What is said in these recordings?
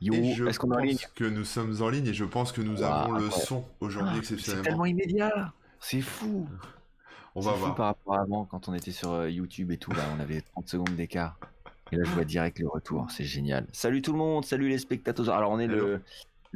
Yo, Et je est-ce qu'on est en ligne? pense que nous sommes en ligne et je pense que nous avons le son aujourd'hui Ah, C'est exceptionnellement. tellement immédiat. C'est fou. On C'est va fou voir. par rapport à avant, quand on était sur euh, YouTube et tout, là, on avait 30 secondes d'écart. Et là, je vois direct le retour. C'est génial. Salut tout le monde, salut les spectateurs. Alors, on est Hello. le,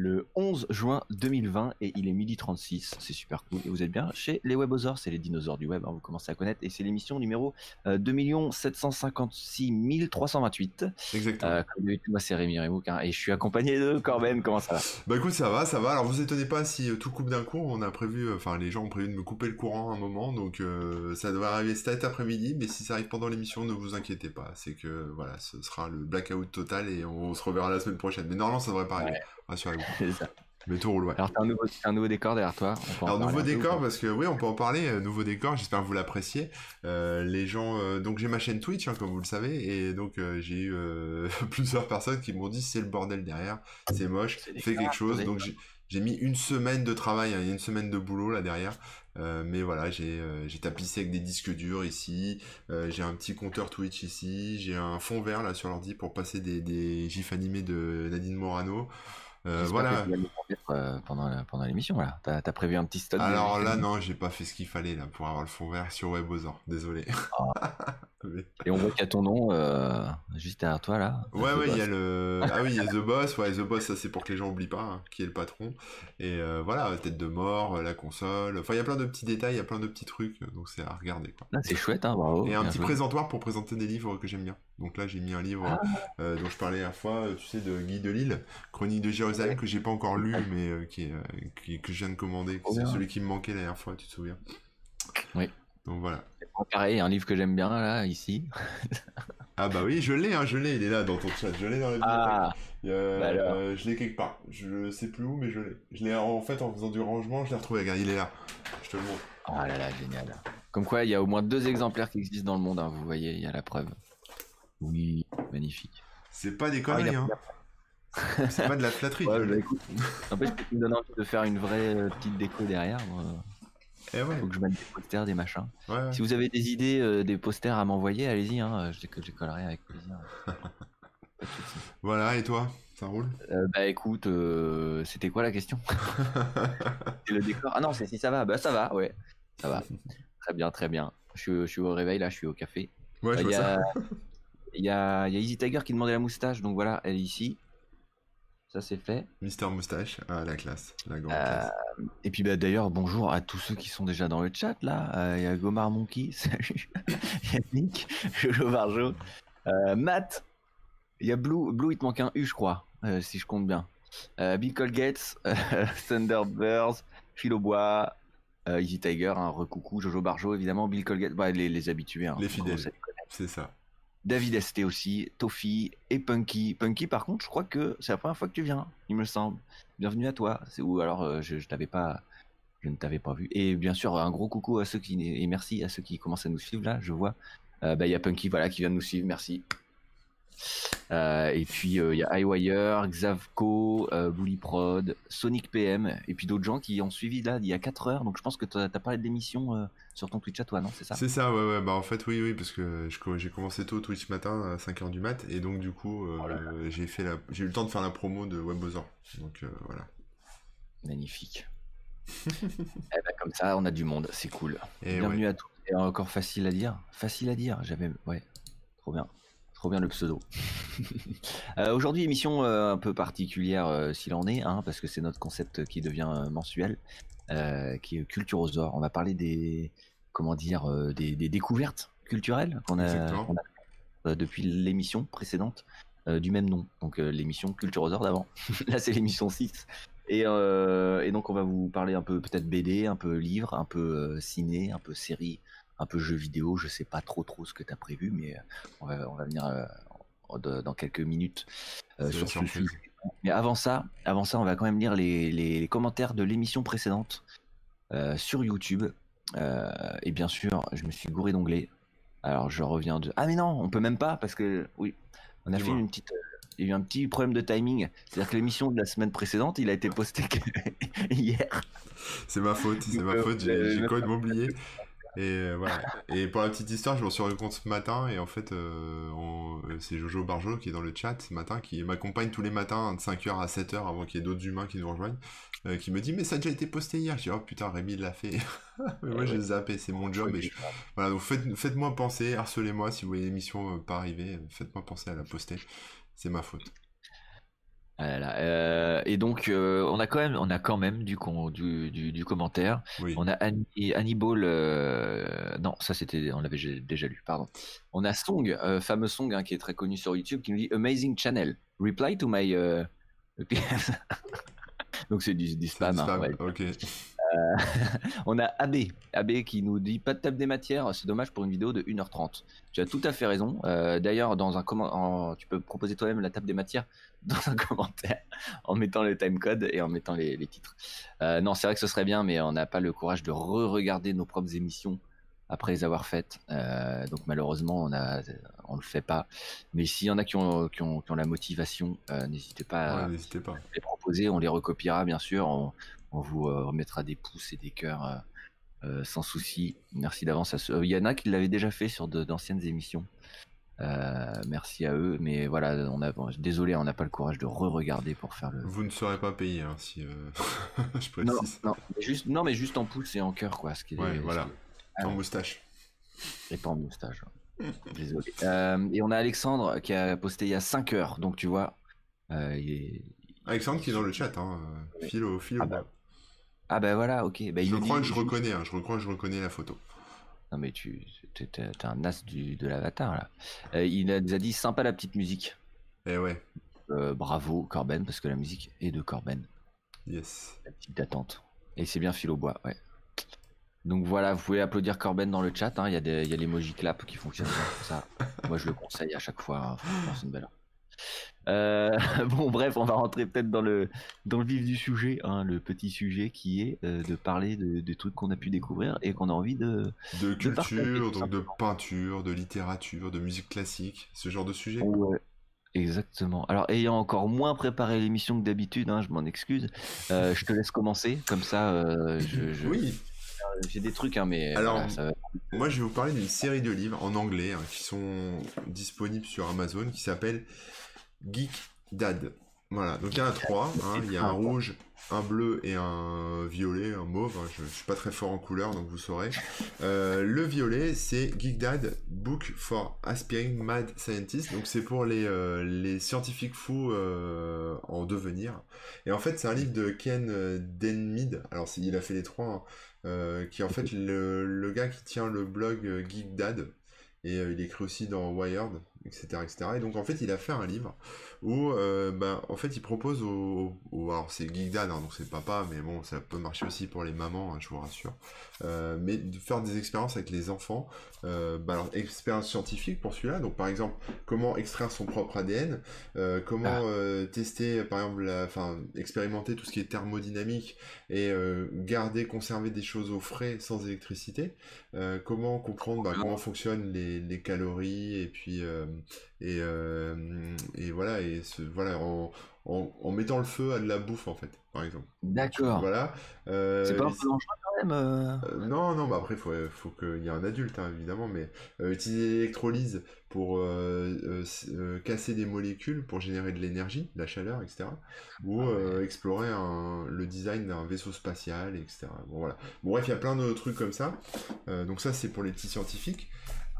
le 11 juin 2020 et il est midi 36. C'est super cool. Et vous êtes bien chez les Webosaures, c'est les dinosaures du web, hein, vous commencez à connaître. Et c'est l'émission numéro euh, 2 756 328. Exactement. Euh, moi, c'est Rémi Remouk. hein, et je suis accompagné de Corben. Comment ça va? Bah écoute, ça va, ça va. Alors vous étonnez pas si euh, tout coupe d'un coup. On a prévu, euh, enfin les gens ont prévu de me couper le courant à un moment, donc euh, ça devrait arriver cet après-midi. Mais si ça arrive pendant l'émission, ne vous inquiétez pas. C'est que voilà, ce sera le blackout total et on se reverra la semaine prochaine. Mais normalement, ça devrait pas arriver. Rassurez-vous. Mais tout roule, ouais. Alors, t'as un nouveau, un nouveau décor derrière toi. Alors nouveau décor parce que oui on peut en parler euh, nouveau décor j'espère que vous l'appréciez Euh, les gens euh, donc j'ai ma chaîne Twitch hein, comme vous le savez et donc euh, j'ai eu plusieurs personnes qui m'ont dit c'est le bordel derrière c'est moche fais quelque chose donc j'ai mis une semaine de travail il y a une semaine de boulot là derrière Euh, mais voilà j'ai euh, tapissé avec des disques durs ici euh, j'ai un petit compteur Twitch ici j'ai un fond vert là sur l'ordi pour passer des, des gifs animés de Nadine Morano Euh, voilà que tu vas nous conduire, euh, pendant la- pendant l'émission là. T'as as prévu un petit stock. de- Alors là, non, j'ai pas fait ce qu'il fallait là pour avoir le fond vert sur Webosaur. Désolé. Mais- Et on voit qu'il y a ton nom euh, juste derrière toi là. Ouais, ouais, il y a le. Ah oui, il y a The Boss. Ouais, The Boss, ça c'est pour que les gens oublient pas hein, qui est le patron. Et euh, voilà, tête de mort, la console. Enfin, il y a plein de petits détails, il y a plein de petits trucs. Donc c'est à regarder quoi. Ah, c'est chouette, hein, bravo. Et un petit joué. présentoir pour présenter des livres que j'aime bien. Donc là, j'ai mis un livre Ah. euh, dont je parlais la fois, euh, tu sais, de Guy de Lille, Chronique de Jérusalem, que j'ai pas encore lu, mais euh, qui est, qui- que je viens de commander. C'est celui qui me manquait la dernière fois, tu te souviens? Oui. Donc voilà. Carré, un livre que j'aime bien là, ici. Ah bah oui, je l'ai, hein, je l'ai, il est là dans ton chat, je l'ai dans la bibliothèque. Ah, Euh, bah euh, je l'ai quelque part, je sais plus où, mais je l'ai. Je l'ai en fait en faisant du rangement, je l'ai retrouvé, regarde, il est là. Je te le montre. ah là là, génial. Comme quoi, il y a au moins deux exemplaires qui existent dans le monde, hein, vous voyez, il y a la preuve. Oui, magnifique. C'est pas des Ah, conneries, hein. C'est pas de la flatterie. Ouais, je bah, écoute, en fait, tu me donnes envie de faire une vraie euh, petite déco derrière. moi. Eh ouais, Faut que je mette des posters, des machins. ouais, ouais. Si vous avez des idées, euh, des posters à m'envoyer, allez-y, hein, je, je les collerai avec plaisir. Voilà, et toi Ça roule? Euh, bah écoute, euh, c'était quoi la question? C'est le décor? Ah non, c'est si ça va. Bah ça va, ouais. Ça va. Très bien, très bien. Je, suis- je suis au réveil, là, je suis au café. Ouais, je Il vois y, ça. A, il y, a, il y a Easy Tiger qui demandait la moustache, donc voilà, elle est ici. Ça c'est fait. Mister Moustache, ah, la classe, la grande Euh, classe. Et puis bah, d'ailleurs, bonjour à tous ceux qui sont déjà dans le chat là. Euh, Il y a Gomar Monkey, salut. Yannick, Jojo Varjo, euh, Matt. Il y a Blue, Blue, il te manque un U, je crois, si je compte bien. Bill Colgates, euh, Thunderbirds, Philobois, euh, Easy Tiger, un recoucou, Jojo Barjo évidemment, Bill Colgate, bah, les, les habitués. hein, Les fidèles. C'est ça. David ST aussi, Toffee et Punky. Punky, par contre, je crois que c'est la première fois que tu viens, il me semble. Bienvenue à toi. Ou alors euh, je, pas, je ne t'avais pas vu. Et bien sûr, un gros coucou à ceux qui et merci à ceux qui commencent à nous suivre là. Je vois. Euh, bah il y a Punky voilà qui vient de nous suivre. Merci. Euh, et puis euh, il y a iWire, Xavco, euh, Bully Prod, Sonic PM et puis d'autres gens qui ont suivi là il y a 4 heures. Donc je pense que tu as parlé de l'émission euh, sur ton Twitch à toi, non? C'est ça? C'est ça, ouais, ouais, bah en fait, oui, oui, parce que j'ai commencé tôt Twitch matin à 5h du mat, et donc du coup, euh, Oh j'ai fait la, j'ai eu le temps de faire la promo de Webosor. Donc euh, voilà. Magnifique. eh ben, comme ça, on a du monde, c'est cool. Et Bienvenue ouais. à tous. Et encore facile à dire. Facile à dire. J'avais, ouais, trop bien, trop bien le pseudo. Euh, Aujourd'hui, émission euh, un peu particulière euh, s'il en est, hein, parce que c'est notre concept qui devient euh, mensuel, qui est Culturosaure. On va parler des, comment dire, des, des découvertes culturelles qu'on a, euh, depuis l'émission précédente du même nom. Donc l'émission Culturosaure d'avant. Là, c'est l'émission 6. Et, et donc on va vous parler un peu peut-être BD, un peu livre, un peu ciné, un peu série, un peu jeux vidéo. Je sais pas trop trop ce que tu as prévu, mais euh, on va, on va venir euh, de- dans quelques minutes euh, sur ce sujet. Mais avant ça, avant ça, on va quand même lire les, les commentaires de l'émission précédente sur YouTube. Et bien sûr, je me suis gouré d'onglets. Alors je reviens de. Ah mais non, on peut même pas parce que oui, on a fait une petite. Il y a eu un petit problème de timing. C'est-à-dire que l'émission de la semaine précédente, il a été posté hier. C'est ma faute, c'est ma faute, j'ai complètement oublié. Et euh, voilà. Et pour la petite histoire, je m'en suis rendu compte ce matin. Et en fait, euh, on- euh, c'est Jojo Barjo qui est dans le chat ce matin, qui m'accompagne tous les matins de 5h à 7h avant qu'il y ait d'autres humains qui nous rejoignent. qui me dit, mais ça a déjà été posté hier. Je dis, oh putain, Rémi l'a fait. mais moi, Eh j'ai zappé, c'est mon job. Et je- Voilà, donc faites, faites-moi penser, harcelez-moi si vous voyez l'émission pas arriver. Faites-moi penser à la poster. C'est ma faute. Ah là là, euh, et donc euh, on a quand même, on a quand même du, con- du, du, du commentaire. Oui. On a Annie, Annie Ball, euh, non, ça c'était, on l'avait déjà lu, pardon. On a Song, fameux Song hein, qui est très connu sur YouTube, qui nous dit Amazing Channel, reply to my. Donc c'est du, du spam. du hein, ouais. On a AB, AB qui nous dit pas de table des matières, c'est dommage pour une vidéo de 1h30. Tu as tout à fait raison. Euh, D'ailleurs, dans un en- tu peux proposer toi-même la table des matières dans un commentaire en mettant le timecode et en mettant les, les titres. Euh, non, c'est vrai que ce serait bien, mais on n'a pas le courage de re-regarder nos propres émissions après les avoir faites. Euh, donc malheureusement, on a, on le fait pas. Mais s'il y en a qui ont, qui ont, qui ont la motivation, euh, n'hésitez pas à, Ouais, N'hésitez pas. les proposer, on les recopiera bien sûr, on, on vous euh, remettra des pouces et des cœurs sans souci. Merci d'avance à ceux. Il y en a qui l'avaient déjà fait sur d'anciennes émissions. Merci à eux, mais voilà, on a, bon, désolé, on n'a pas le courage de re-regarder pour faire le. Vous ne serez pas payé, hein, si je Non, précise. non, mais juste, non, mais juste en pouce et en cœur, quoi. Ce qui est, Ouais, ce voilà. qui est- En moustache. Et pas en moustache. Désolé. Euh, et on a Alexandre qui a posté il y a 5 heures, donc tu vois. euh, il est- Alexandre qui est dans le chat, hein. fil au Ah bah. Ah bah voilà, ok. Bah, Je crois dit- que je reconnais, hein, je crois que je reconnais la photo. Non mais tu t'es un as du, de l'avatar là. Euh, il a- nous a dit sympa la petite musique. Eh ouais, bravo Corben parce que la musique est de Corben. yes. La petite d'attente. Et c'est bien au bois, ouais. Donc voilà, vous pouvez applaudir Corben dans le chat. hein, Il y a des, y a l'emoji clap qui fonctionne bien pour ça. Moi je le conseille à chaque fois. hein, franchement, c'est une belle. Euh, bon bref, on va rentrer peut-être dans le dans le vif du sujet, hein, le petit sujet qui est euh, de parler de, des trucs qu'on a pu découvrir et qu'on a envie de, De culture, donc de peinture, de littérature, de musique classique, ce genre de sujet. Ouais, exactement. Alors, ayant encore moins préparé l'émission que d'habitude, hein, je m'en excuse, euh, je te laisse commencer, comme ça, euh, je, je- Oui, j'ai des trucs, hein, mais Alors, voilà, ça va. moi je vais vous parler d'une série de livres en anglais hein, qui sont disponibles sur Amazon qui s'appelle Geek Dad. Voilà, donc il y en a trois. hein, Il y a un rouge, un bleu et un violet, un mauve. hein, Je, je suis pas très fort en couleur, donc vous saurez. Euh, le violet, c'est Geek Dad Book for Aspiring Mad Scientists. Donc c'est pour les, euh, les scientifiques fous euh, en devenir. Et en fait, c'est un livre de Ken Denmead. Alors il a fait les trois. hein, qui est en fait le, le gars qui tient le blog Geek Dad. Et il écrit aussi dans Wired, etc., etc. Et donc en fait, il a fait un livre où, euh, bah, en fait, il propose aux- alors c'est Geek Dad, hein, donc c'est papa, mais bon, ça peut marcher aussi pour les mamans, hein, je vous rassure. Euh, mais de faire des expériences avec les enfants. Euh, bah, alors expérience scientifique pour celui-là. Donc par exemple, comment extraire son propre ADN, euh, comment Ah. euh, tester, par exemple, enfin, expérimenter tout ce qui est thermodynamique et garder, conserver des choses au frais sans électricité. Comment comprendre bah, comment fonctionnent les, les calories et puis et, euh, et voilà et ce, voilà en, en, en mettant le feu à de la bouffe en fait par exemple. D'accord. Voilà. Euh, C'est pas un peu dangereux quand même euh euh, non, non, bah après, il faut, faut qu'il y ait un adulte, hein, évidemment, mais euh, utiliser l'électrolyse pour euh, euh, euh, casser des molécules, pour générer de l'énergie, de la chaleur, etc. Ou Ah ouais. euh, explorer un- le design d'un vaisseau spatial, etc. Bon, voilà. Bon, bref, il y a plein de trucs comme ça. Euh, donc ça, c'est pour les petits scientifiques.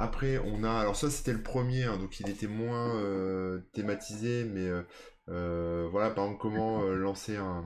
Après, on a... Alors ça, c'était le premier, hein, donc il était moins euh, thématisé, mais euh, euh, voilà, par exemple, comment lancer un...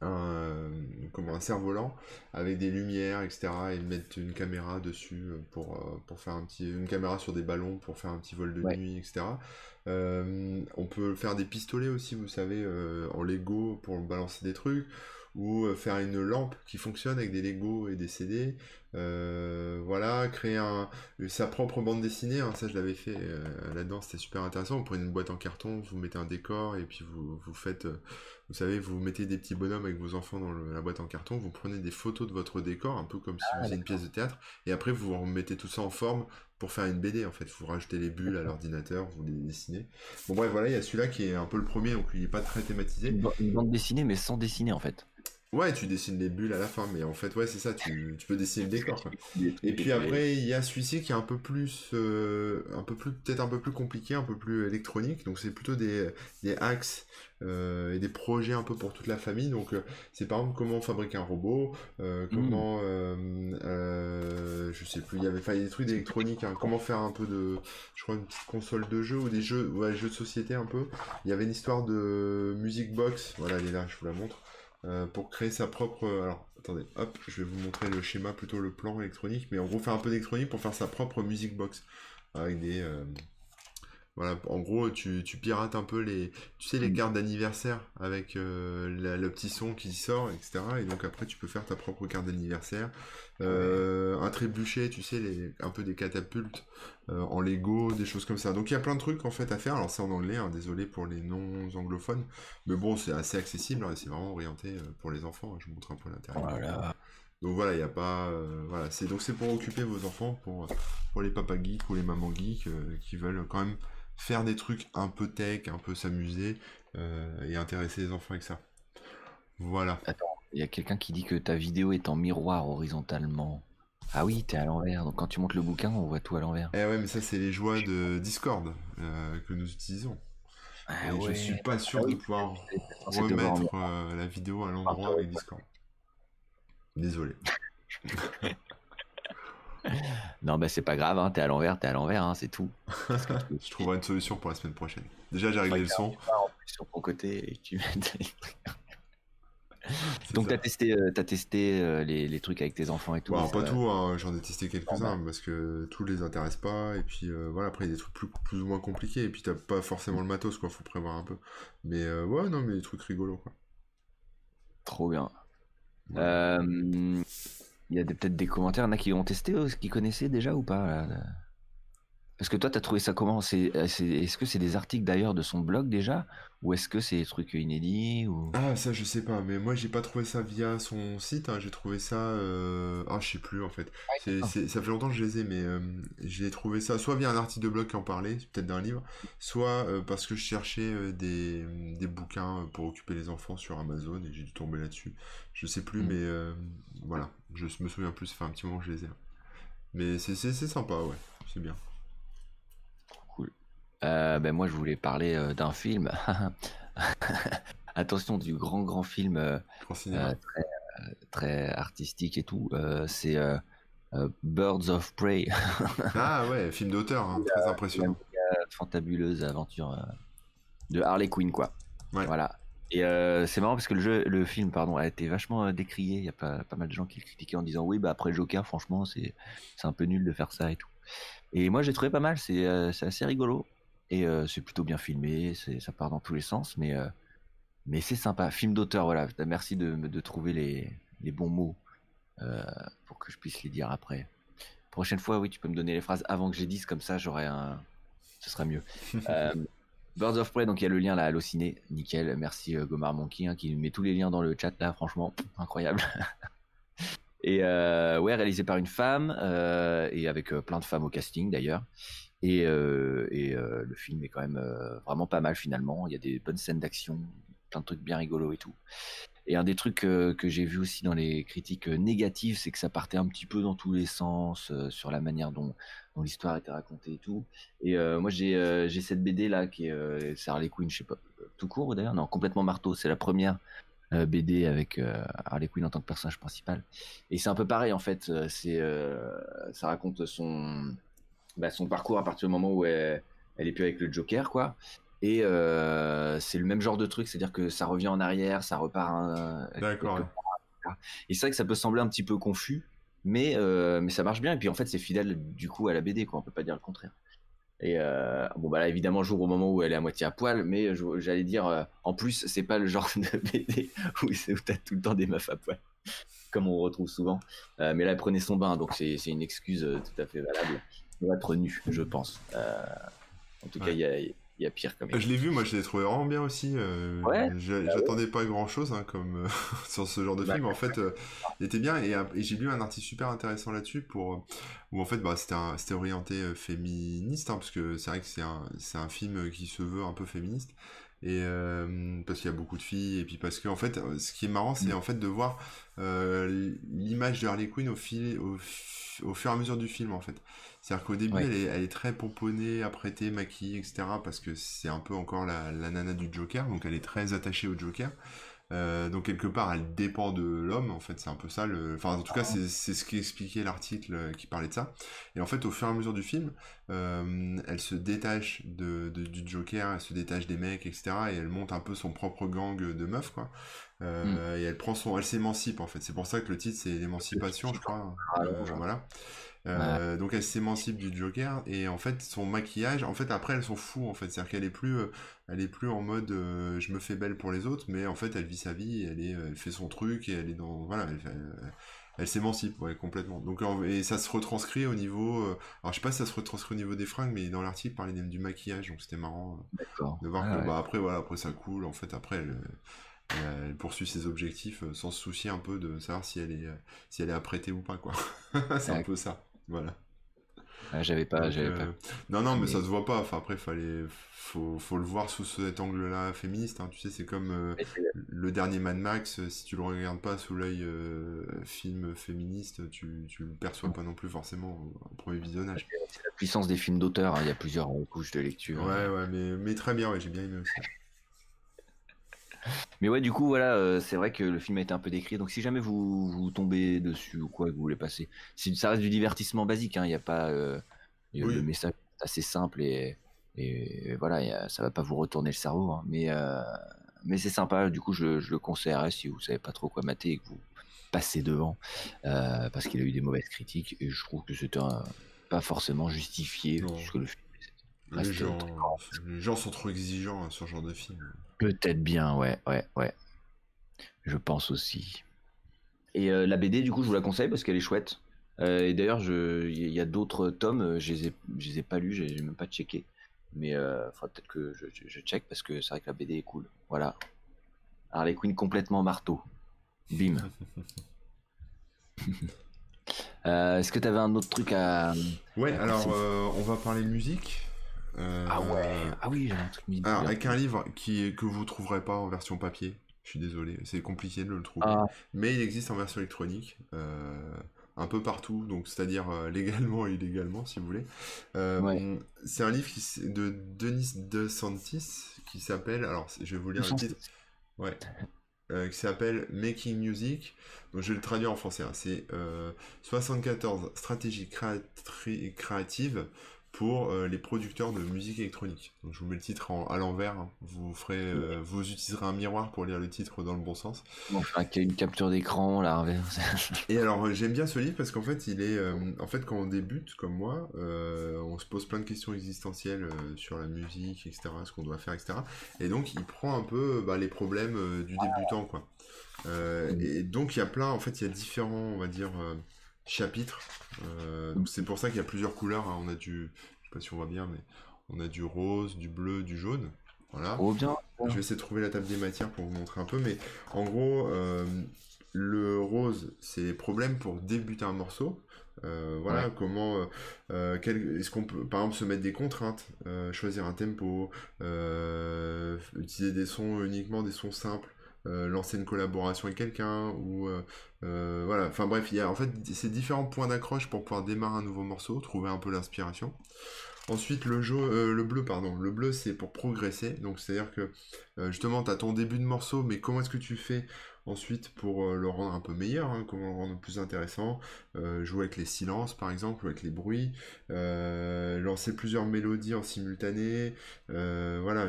Un, comment, un cerf-volant avec des lumières, etc. et mettre une caméra dessus pour, pour faire un petit, une caméra sur des ballons pour faire un petit vol de Ouais. nuit, etc. Euh, on peut faire des pistolets aussi, vous savez, euh, en Lego pour balancer des trucs, ou euh, faire une lampe qui fonctionne avec des Lego et des CD. Euh, voilà, créer un, sa propre bande dessinée, hein, ça je l'avais fait euh, là-dedans, c'était super intéressant. Vous prenez une boîte en carton, vous mettez un décor et puis vous, vous faites, euh, vous savez, vous mettez des petits bonhommes avec vos enfants dans le- la boîte en carton, vous prenez des photos de votre décor, un peu comme si vous faisiez une pièce de théâtre, et après vous remettez tout ça en forme pour faire une BD en fait. Vous rajoutez les bulles à l'ordinateur, vous les dessinez. Bon bref, voilà, il y a celui-là qui est un peu le premier, donc il n'est pas très thématisé. Une bande dessinée mais sans dessiner en fait. Ouais, tu dessines les bulles à la fin, mais en fait, ouais, c'est ça, tu, tu peux dessiner le décor. Quoi. Et puis après, il y a celui-ci qui est un peu plus, euh, un peu plus, peut-être un peu plus compliqué, un peu plus électronique. Donc c'est plutôt des, des axes euh, et des projets un peu pour toute la famille. Donc euh, c'est par exemple comment fabriquer un robot, mmh. comment, je sais plus, il y avait, des trucs d'électronique, hein, comment faire un peu de, je crois une petite console de jeu ou des jeux, ouais, jeux de société un peu. Il y avait une histoire de music box, voilà, elle est là, je vous la montre. Euh, pour créer sa propre. Alors, attendez, hop, je vais vous montrer le schéma, plutôt le plan électronique, mais en gros, faire un peu d'électronique pour faire sa propre music box avec des. Voilà, en gros, tu, pirates un peu les, tu sais, les mm. cartes d'anniversaire avec euh, le petit son qui sort, etc. Et donc après, tu peux faire ta propre carte d'anniversaire. Euh, un trébuchet, tu sais, les, un peu des catapultes euh, en Lego, des choses comme ça. Donc il y a plein de trucs en fait à faire. Alors c'est en anglais, hein, désolé pour les non anglophones, mais bon, c'est assez accessible. Hein, c'est vraiment orienté pour les enfants. Hein, je vous montre un peu l'intérieur. Donc voilà, il n'y a pas, voilà, c'est donc c'est pour occuper vos enfants, pour pour les papas geeks ou les mamans geeks qui veulent quand même faire des trucs un peu tech, un peu s'amuser euh, et intéresser les enfants avec ça. Voilà. Attends, il y a quelqu'un qui dit que ta vidéo est en miroir horizontalement. Ah oui, t'es à l'envers. Donc quand tu montes le bouquin, on voit tout à l'envers. Eh ouais, mais ça c'est les joies de Discord euh, que nous utilisons. Ah Je suis pas sûr ah de pouvoir remettre euh, la vidéo à l'endroit avec Discord. Désolé. non, bah c'est pas grave, hein, t'es à l'envers, t'es à l'envers, hein, c'est tout. je trouverai une solution pour la semaine prochaine. Déjà, j'ai réglé le son. Sur ton côté et tu Donc t'as testé, euh, as testé euh, les, les, trucs avec tes enfants et tout. Bah, pas tout, hein, j'en ai testé quelques-uns parce que tout les intéresse pas et puis euh, voilà après il y a des trucs plus, plus ou moins compliqués et puis t'as pas forcément le matos quoi, faut prévoir un peu. Mais ouais non mais des trucs rigolos quoi. Trop bien. Euh, il y a peut-être des commentaires, il y en a qui ont testé, qui connaissaient déjà ou pas Parce que toi, tu as trouvé ça comment? Euh, Est-ce que c'est des articles d'ailleurs de son blog déjà? Ou est-ce que c'est des trucs inédits ou... Ah, ça, je sais pas, mais moi, j'ai pas trouvé ça via son site, hein. j'ai trouvé ça. Euh, ah, je sais plus en fait. ça fait longtemps que je les ai, mais euh, j'ai trouvé ça soit via un article de blog qui en parlait, peut-être d'un livre, soit parce que je cherchais des, des, bouquins pour occuper les enfants sur Amazon et j'ai dû tomber là-dessus. Je sais plus, mm. mais voilà. Je me souviens plus, ça fait un petit moment que je les ai. Mais c'est sympa, ouais. C'est bien. Euh, ben moi, je voulais parler euh, d'un film. Attention, du grand, grand film euh, très, très, artistique et tout. c'est Birds of Prey. ah ouais, film d'auteur, hein, très impressionnant. Fantabuleuse aventure de Harley Quinn, quoi. Voilà. Et c'est marrant parce que le jeu, le film, pardon, a été vachement décrié. Il y a pas, pas mal de gens qui le critiquaient en disant oui, bah après Joker, franchement, c'est un peu nul de faire ça et tout. Et moi, j'ai trouvé pas mal. C'est c'est assez rigolo et c'est plutôt bien filmé. Ça part dans tous les sens, mais mais c'est sympa. Film d'auteur, voilà. Merci de de trouver les les bons mots pour que je puisse les dire après. Prochaine fois, oui, tu peux me donner les phrases avant que j'ai dise, comme ça, j'aurai un, ce sera mieux. Birds of Prey, donc il y a le lien là, Allociné, nickel. Merci euh, Gomar Monkey hein, qui met tous les liens dans le chat là, franchement, incroyable. et euh, ouais, réalisé par une femme euh, et avec plein de femmes au casting d'ailleurs. Et, et le film est quand même vraiment pas mal finalement. Il y a des bonnes scènes d'action, plein de trucs bien rigolos et tout. Et un des trucs que j'ai vu aussi dans les critiques négatives, c'est que ça partait un petit peu dans tous les sens sur la manière dont l'histoire était racontée et tout. Et euh, moi, j'ai euh, cette BD là qui est euh, Harley Quinn, je sais pas, tout court d'ailleurs, non, complètement marteau. C'est la première BD avec Harley Quinn en tant que personnage principal. Et c'est un peu pareil en fait. C'est ça raconte son bah, son parcours à partir du moment où elle, elle est plus avec le Joker, quoi. Et c'est le même genre de truc, c'est-à-dire que ça revient en arrière, ça repart. D'accord. Et c'est vrai que ça peut sembler un petit peu confus, mais euh, mais ça marche bien et puis en fait c'est fidèle du coup à la BD quoi on peut pas dire le contraire et euh, bon bah là évidemment jour au moment où elle est à moitié à poil mais j'allais dire euh, en plus c'est pas le genre de BD où, où t'as tout le temps des meufs à poil comme on retrouve souvent mais là elle prenait son bain donc c'est une excuse tout à fait valable pour être nu je pense en tout cas il y a y a pire comme Je l'ai vu, moi je l'ai trouvé vraiment bien aussi. Euh, ouais, bah J'attendais pas grand chose hein, comme euh, sur ce genre de bah, film. En fait, euh, il était bien et, j'ai lu un article super intéressant là-dessus pour où en fait bah, c'était orienté féministe hein, parce que c'est vrai que c'est un, un film qui se veut un peu féministe Et parce qu'il y a beaucoup de filles, et puis parce que en fait, ce qui est marrant, c'est mm. en fait de voir l'image de Harley Quinn au, fil, au, au, fur et à mesure du film, en fait. C'est-à-dire qu'au début, elle, est, elle, est, très pomponnée, apprêtée, maquillée, etc. Parce que c'est un peu encore la, la, nana du Joker, donc elle est très attachée au Joker. Euh, donc quelque part, elle dépend de l'homme, en fait, c'est un peu ça. Le... Enfin, en tout cas, c'est ce qui expliquait l'article euh, qui parlait de ça. Et en fait, au fur et à mesure du film, euh, elle se détache de, du Joker, elle se détache des mecs, etc. Et elle monte un peu son propre gang de meufs, quoi. Mm. Et elle prend son, elle s'émancipe en fait. C'est pour ça que le titre c'est l'émancipation, je crois. Ah, voilà. Euh, donc elle s'émancipe du Joker et en fait son maquillage, en fait après elle s'en fout en fait, c'est-à-dire qu'elle est plus, euh, elle est plus en mode euh, je me fais belle pour les autres, mais en fait elle vit sa vie, elle est, elle fait son truc et elle est dans, voilà, elle, s'émancipe ouais complètement. Donc et ça se retranscrit au niveau, alors je sais pas si ça se retranscrit au niveau des fringues, mais dans l'article parlait même du maquillage, donc c'était marrant de voir ah que bah, après voilà après ça coule, en fait après elle elle poursuit ses objectifs sans se soucier un peu de savoir si elle est si elle est apprêtée ou pas quoi. c'est un peu ça. Voilà. j'avais pas, j'avais pas. Euh, non, non, mais, ça se voit pas. Enfin, après, fallait, faut, faut le voir sous cet angle-là féministe. Hein. Tu sais, c'est comme euh, le dernier Mad Max. Euh, si tu le regardes pas sous l'œil film féministe, tu, tu le perçois pas non plus forcément au, premier visionnage. la puissance des films d'auteur. Hein. Il y a plusieurs couches de lecture. Ouais, ouais, mais, mais très bien. Ouais, j'ai bien aimé aussi. Mais ouais, du coup, voilà, euh, c'est vrai que le film a été un peu décrit. Donc, si jamais vous, vous tombez dessus ou quoi, que vous voulez passer, si ça reste du divertissement basique. Hein, il n'y a pas euh, le message assez simple et, et voilà, y a, ça va pas vous retourner le cerveau. Hein. mais euh, mais c'est sympa. Du coup, je, je, le conseillerais si vous savez pas trop quoi mater et que vous passez devant, parce qu'il a eu des mauvaises critiques et je trouve que c'était pas forcément justifié que le film les gens, les gens, sont trop exigeants hein, sur ce genre de film. Peut-être bien, ouais, ouais, ouais. Je pense aussi. Et euh, la BD, du coup, je vous la conseille parce qu'elle est chouette. Euh, et d'ailleurs, il y a d'autres tomes, euh, je les ai, je les ai pas lus, j'ai même pas checké. Mais il faudra peut-être que je, je, check parce que c'est vrai que la BD est cool. Voilà. Harley Quinn complètement marteau. Bim. Est-ce que tu avais un autre truc à. Ouais, alors on va parler de musique. Euh, ah ouais, ah oui, j'ai un truc Alors, avec un livre qui, que vous trouverez pas en version papier. Je suis désolé, c'est compliqué de le trouver. Ah. Mais il existe en version électronique. Euh, un peu partout, donc c'est-à-dire euh, légalement et illégalement, si vous voulez. C'est un livre qui, de Denis De Santis qui s'appelle, alors je vais vous lire le titre, ouais, qui s'appelle Making Music. Donc je vais le traduire en français. Hein. C'est 74 stratégies créatives pour euh, les producteurs de musique électronique. Donc, je vous mets le titre à l'envers. Hein. Vous ferez, euh, vous utiliserez un miroir pour lire le titre dans le bon sens. On fera une capture d'écran là. Et alors, euh, j'aime bien ce livre parce qu'en fait, il est, en fait, quand on débute comme moi, on se pose plein de questions existentielles sur la musique, etc., ce qu'on doit faire, etc. Et donc, il prend un peu bah, les problèmes du débutant, quoi. Et donc, il y a plein, en fait, il y a différents, on va dire chapitres. Euh, donc c'est pour ça qu'il y a plusieurs couleurs. Hein. On a du, je sais pas si on voit bien, mais on a du rose, du bleu, du jaune. Voilà. Oh bien. Je vais essayer de trouver la table des matières pour vous montrer un peu, mais en gros, euh, le rose, c'est les problèmes pour débuter un morceau. Euh, voilà, comment est-ce qu'on peut, par exemple, se mettre des contraintes, choisir un tempo, utiliser des sons uniquement des sons simples. Euh, lancer une collaboration avec quelqu'un ou euh, euh, voilà. Enfin bref il y a en fait ces différents points d'accroche pour pouvoir démarrer un nouveau morceau trouver un peu l'inspiration. Ensuite le le bleu pardon. Le bleu c'est pour progresser. Donc c'est à dire que justement tu as ton début de morceau mais comment est-ce que tu fais Ensuite, pour euh, le rendre un peu meilleur, hein, comment le rendre plus intéressant, euh, jouer avec les silences par exemple, ou avec les bruits, euh, lancer plusieurs mélodies en simultané, voilà,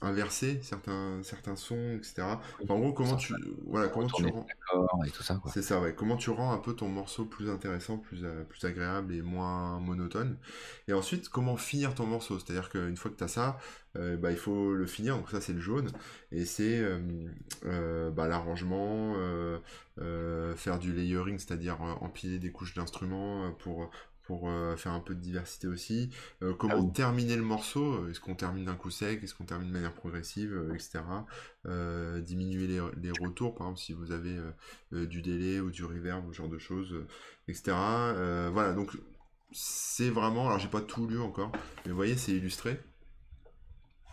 inverser certains, certains sons, etc. en gros, comment tu, voilà, comment tu rends, c'est ça, ouais, comment tu rends un peu ton morceau plus intéressant, plus, plus agréable et moins monotone. Et ensuite, comment finir ton morceau, c'est-à-dire qu'une fois que tu as ça, euh, bah, il faut le finir. Donc ça c'est le jaune et c'est euh, euh, bah, l'arrangement, faire du layering, c'est-à-dire empiler des couches d'instruments pour pour faire un peu de diversité aussi. comment ah terminer le morceau Est-ce qu'on termine d'un coup sec Est-ce qu'on termine de manière progressive, etc. diminuer les, les, retours, par exemple si vous avez du délai ou du reverb, ce genre de choses, etc. voilà, donc c'est vraiment, alors j'ai pas tout lu encore, mais vous voyez, c'est illustré.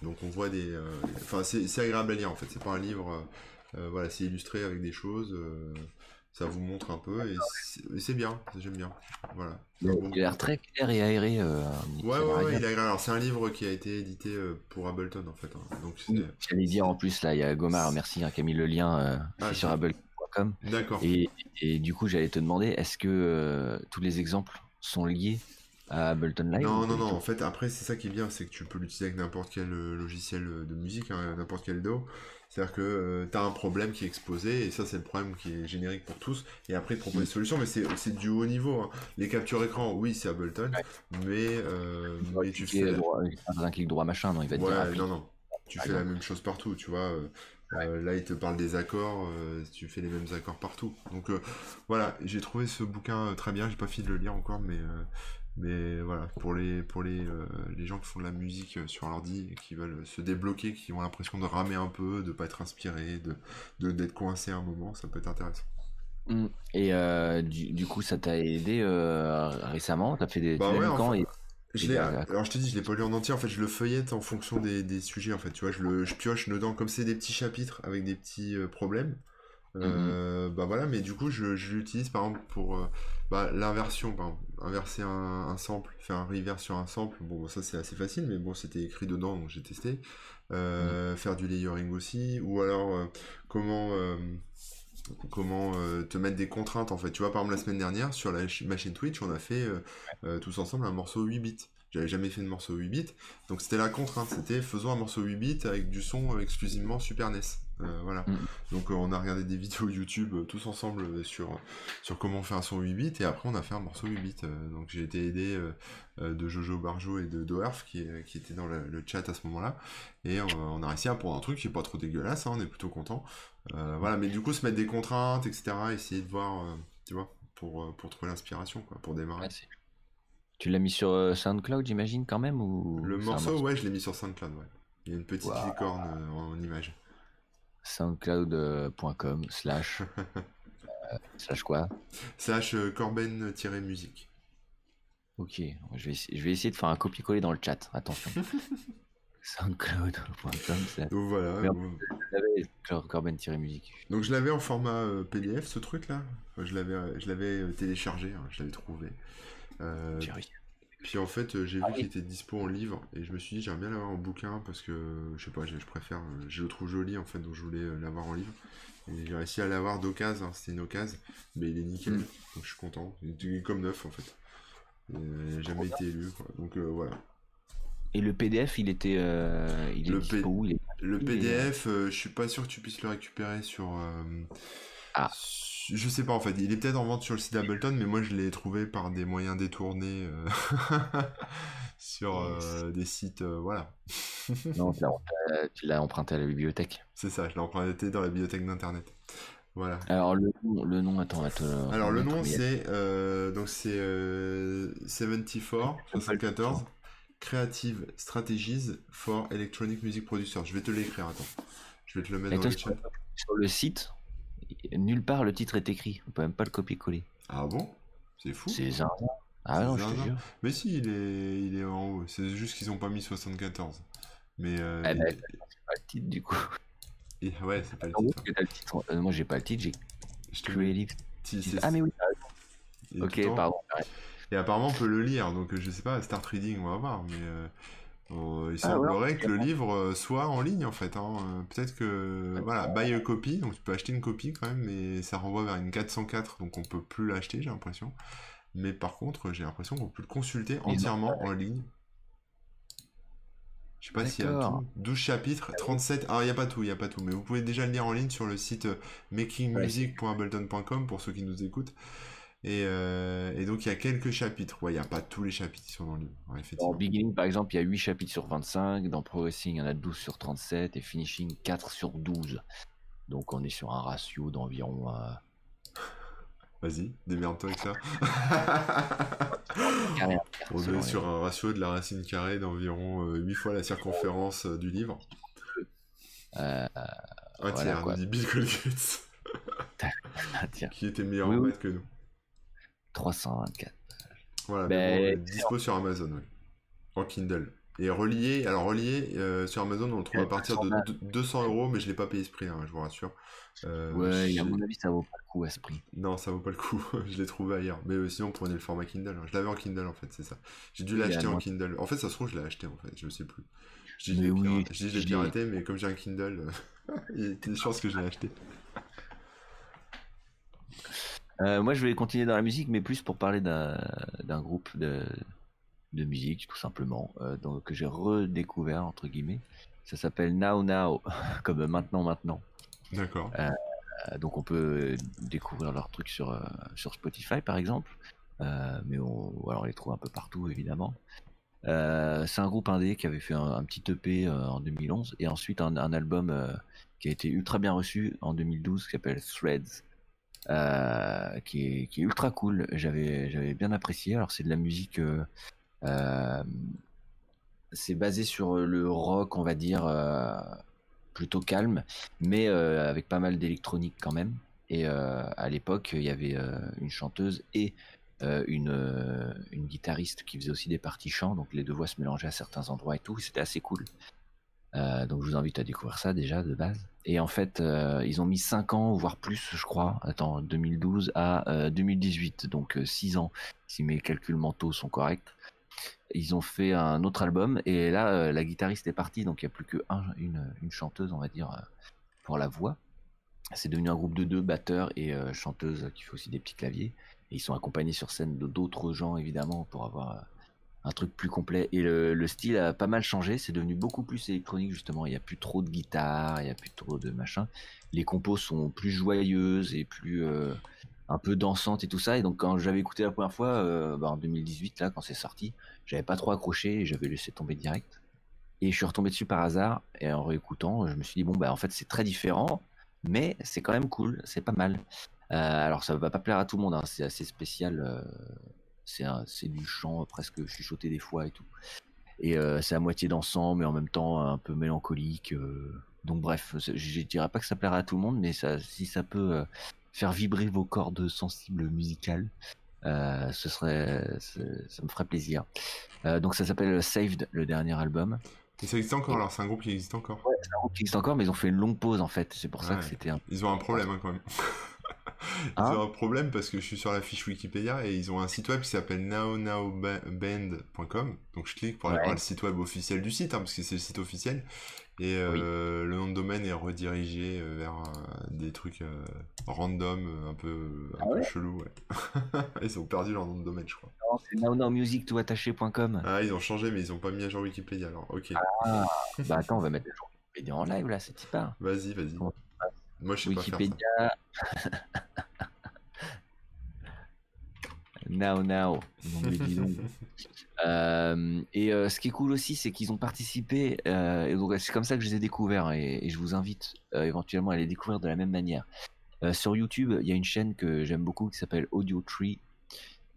Donc on voit des. euh, Enfin, c'est c'est agréable à lire en fait. C'est pas un livre. euh, euh, voilà, c'est illustré avec des choses. euh, ça vous montre un peu et c'est bien. J'aime bien. Voilà. Il a l'air très clair et aéré. euh, Ouais, ouais, il est agréable. Alors, c'est un livre qui a été édité euh, pour Ableton en fait. hein. Donc, J'allais dire en plus, là, il y a Gomar, merci, hein, qui a mis le lien euh, Ah, c'est sur. Apple.com. D'accord. Et, et du coup, j'allais te demander, est-ce que euh, tous les exemples sont liés à Ableton Live Non, non, non. En fait, après, c'est ça qui est bien, c'est que tu peux l'utiliser avec n'importe quel euh, logiciel euh, de musique, hein, n'importe quel DAW. C'est-à-dire que tu as un problème qui est exposé, et ça, c'est le problème qui est générique pour tous. Et après, il te propose des solutions, mais c'est du haut niveau. hein. Les captures écran, oui, c'est Ableton, mais, euh, Il mais tu fais. la- droit- un clic droit machin, non, il va dire Ouais, applique. non, non. Tu Par fais la exemple. même chose partout, tu vois. euh, euh, là, il te parle des accords, euh, tu fais les mêmes accords partout. Donc euh, voilà, j'ai trouvé ce bouquin euh, très bien. J'ai pas fini de le lire encore, mais euh, mais voilà, pour les pour les euh, les gens qui font de la musique euh, sur l'ordi et qui veulent se débloquer, qui ont l'impression de ramer un peu, de pas être inspiré, de de- d'être coincé un moment, ça peut être intéressant. Mm. Et euh, du, du coup, ça t'a aidé euh, récemment? T'as fait des. Bah tu l'as ouais, enfin, et- Je Et d'accord. alors je te dis, je l'ai pas lu en entier, en fait je le feuillette en fonction des, des sujets, en fait, tu vois, je le je pioche dedans, comme c'est des petits chapitres avec des petits problèmes, euh, bah voilà, mais du coup je, je l'utilise par exemple pour bah, l'inversion, par exemple, inverser un, un sample, faire un reverse sur un sample, bon ça c'est assez facile, mais bon c'était écrit dedans donc j'ai testé, Euh, faire du layering aussi, ou alors euh, comment... euh, comment te mettre des contraintes en fait. Tu vois, par exemple, la semaine dernière, sur la ma chaîne Twitch, on a fait tous ensemble un morceau 8 bits. J'avais jamais fait de morceau 8 bits, donc c'était la contrainte, c'était faisons un morceau 8 bits avec du son exclusivement Super NES. Euh, voilà. Mhm. Donc euh, on a regardé des vidéos YouTube euh, tous ensemble sur, sur comment faire un son 8 bits et après on a fait un morceau 8 bits. Donc j'ai été aidé de Jojo Barjo et de Doerf qui, qui étaient dans le, le chat à ce moment-là et on a réussi à prendre un truc qui est pas trop dégueulasse, hein, on est plutôt content. Voilà, mais du coup se mettre des contraintes, etc. Essayer de voir, tu vois, pour, pour trouver l'inspiration, quoi, pour démarrer. Tu l'as mis sur SoundCloud, j'imagine, quand même ou Le morceau, ouais, je l'ai mis sur SoundCloud, ouais. Il y a une petite licorne euh, en image. soundcloud.com slash euh, slash quoi? Slash euh, Corben-musique. Ok, je vais, essayer, je vais essayer de faire un copier-coller dans le chat, attention. soundcloud.com slash- Donc voilà. Corben-musique. Donc je l'avais en format euh, PDF, ce truc-là? Enfin, je l'avais, je l'avais téléchargé, hein, je l'avais trouvé. Euh, J'ai réussi. Puis en fait, euh, j'ai vu Ah oui. qu'il était dispo en livre et je me suis dit j'aimerais bien l'avoir en bouquin parce que je sais pas, je, je préfère, euh, je le trouve joli en fait, donc je voulais euh, l'avoir en livre. Et j'ai réussi à l'avoir d'occasion, hein, c'était une occasion, mais il est nickel, Mm. donc je suis content. Il est comme neuf en fait. Il a jamais été élu, quoi. Donc euh, voilà. Et le PDF, il était, euh, il est Le dispo P- où il est... Le PDF, euh, je suis pas sûr que tu puisses le récupérer sur. Ah. su- Je sais pas en fait, il est peut-être en vente sur le site d'Ableton, mais moi je l'ai trouvé par des moyens détournés euh, sur euh, des sites. euh, voilà. Non, tu l'as- emprunté à la bibliothèque. C'est ça, je l'ai emprunté dans la bibliothèque d'internet. Voilà. Alors le nom, le nom attends, on va te le Alors le nom c'est donc c'est euh, 74 74 Creative Strategies for Electronic Music Producers. Je vais te l'écrire, attends. Je vais te le mettre dans le chat. sur le site, nulle part le titre est écrit. On peut même pas le copier-coller. Ah bon? C'est fou. C'est zinzin. Ah non, je te jure. Mais si, il est, il est en haut. C'est juste qu'ils ont pas mis 74. Mais euh, Eh ben, il- c'est pas le titre du coup. ouais, c'est pas le gros, titre. le. Euh, moi, j'ai pas le titre, j'ai Je te Creative. si, Ah mais oui. Ok, pardon. Et apparemment, on peut le lire. Donc, je sais pas, Start Reading, on va voir. Mais euh, euh, il Ah, ouais, semblerait que le livre euh, soit en ligne, en fait. hein. Euh, Peut-être que. Voilà, buy a copy. Donc, tu peux acheter une copie quand même. Mais ça renvoie vers une 404. Donc, on peut plus l'acheter, j'ai l'impression. Mais par contre, j'ai l'impression qu'on peut le consulter entièrement en ligne. Je sais pas s'il y a tout. 12 chapitres, 37. Ah, il n'y a pas tout, il n'y a pas tout. Mais vous pouvez déjà le lire en ligne sur le site makingmusic.ableton.com pour ceux qui nous écoutent. Et, euh, et donc, il y a quelques chapitres. Ouais, il n'y a pas tous les chapitres qui sont dans le livre, ouais, Dans effectivement. Beginning, par exemple, il y a 8 chapitres sur 25. Dans Progressing, il y en a 12 sur 37. Et Finishing, 4 sur 12. Donc, on est sur un ratio d'environ. euh, Vas-y, démerde-toi avec ça. carré On est sur un ratio de la racine carrée d'environ 8 fois la circonférence euh, du livre. Euh, Un Voilà, tiers, nous dit Bill tiens, qui était meilleur Oui, en oui. maths que nous. 324. Voilà, Ben, mais bon, euh, dispo sur Amazon, oui. En Kindle. Et relié, alors relié sur Amazon, on le trouve à partir de 200 euros, mais je l'ai pas payé ce prix, hein, je vous rassure. ouais, à mon avis, ça vaut pas le coup à ce prix. Non, ça vaut pas le coup. je l'ai trouvé ailleurs. Mais sinon, prenez le format Kindle. Hein. Je l'avais en Kindle en fait, c'est ça. J'ai dû l'acheter en Kindle. En fait, ça se trouve, je l'ai acheté en fait, je sais plus. Je dis, oui, je l'ai piraté, mais comme j'ai un Kindle, il y a des chances que je l'ai acheté. Euh, moi, je vais continuer dans la musique, mais plus pour parler d'un groupe de, de, musique, tout simplement, euh, donc, que j'ai redécouvert, entre guillemets. Ça s'appelle Now Now, comme maintenant, maintenant. D'accord. Euh, donc, on peut découvrir leurs trucs sur, sur Spotify, par exemple. mais on, alors, on les trouve un peu partout, évidemment. c'est un groupe indé qui avait fait un, petit EP en 2011 et ensuite un, un album qui a été ultra bien reçu en 2012 qui s'appelle Threads. Euh, qui, est, ultra cool. J'avais, bien apprécié. Alors c'est de la musique, euh, euh, c'est basé sur le rock, on va dire, plutôt calme, mais avec pas mal d'électronique quand même. Et à l'époque, il y avait une chanteuse et une, une guitariste qui faisait aussi des parties chants, donc les deux voix se mélangeaient à certains endroits et tout. C'était assez cool. Donc je vous invite à découvrir ça déjà de base. Et en fait, euh, ils ont mis 5 ans, voire plus, je crois, attends, 2012 à 2018, euh, donc 6 euh, ans, si mes calculs mentaux sont corrects. Ils ont fait un autre album, et là, la guitariste est partie, donc il n'y a plus qu'une une, chanteuse, on va dire, pour la voix. C'est devenu un groupe de deux, batteurs et chanteuse qui fait aussi des petits claviers. Et ils sont accompagnés sur scène d'autres gens, évidemment, pour avoir un truc plus complet. Et le, style a pas mal changé. C'est devenu beaucoup plus électronique, justement. Il n'y a plus trop de guitare, il n'y a plus trop de machin. Les compos sont plus joyeuses et plus euh, un peu dansantes et tout ça. Et donc, quand j'avais écouté la première fois, euh, bah, en 2018, là, quand c'est sorti, j'avais pas trop accroché et j'avais laissé tomber direct. Et je suis retombé dessus par hasard. Et en réécoutant, je me suis dit, bon, bah, en fait, c'est très différent, mais c'est quand même cool. C'est pas mal. Euh, alors, ça va pas plaire à tout le monde. Hein. C'est assez spécial c'est du chant presque chuchoté des fois et tout. Et euh, c'est à moitié dansant, mais en même temps un peu mélancolique. Euh. donc bref, je dirais pas que ça plaira à tout le monde, mais ça, si ça peut euh, faire vibrer vos cordes sensibles musicales, ce serait, ça me ferait plaisir. donc ça s'appelle Saved, le dernier album. Et ça existe encore alors, c'est un groupe qui existe encore. Ouais, c'est un groupe qui existe encore, mais ils ont fait une longue pause en fait. C'est pour ça que c'était un. Ils ont un problème hein, quand même. Ils ont hein un problème parce que je suis sur la fiche Wikipédia et ils ont un site web qui s'appelle nownowband.com. Donc je clique pour aller voir le site web officiel du site, hein, parce que c'est le site officiel. Et euh, le nom de domaine est redirigé euh, vers euh, des trucs random, un peu, un ah peu chelou. Ouais. ils ont perdu leur nom de domaine, je crois. c'est. Ah, ils ont changé, mais ils ont pas mis à jour Wikipédia alors. Ok. Ah, bah attends, on va mettre à jour Wikipédia en live là, c'est pas. Vas-y, vas-y. Moi, je sais Wikipédia. pas now, now. euh, et euh, ce qui est cool aussi, c'est qu'ils ont participé. Euh, et c'est comme ça que je les ai découverts. Et, et je vous invite éventuellement à les découvrir de la même manière. Sur YouTube, il y a une chaîne que j'aime beaucoup qui s'appelle Audio Tree.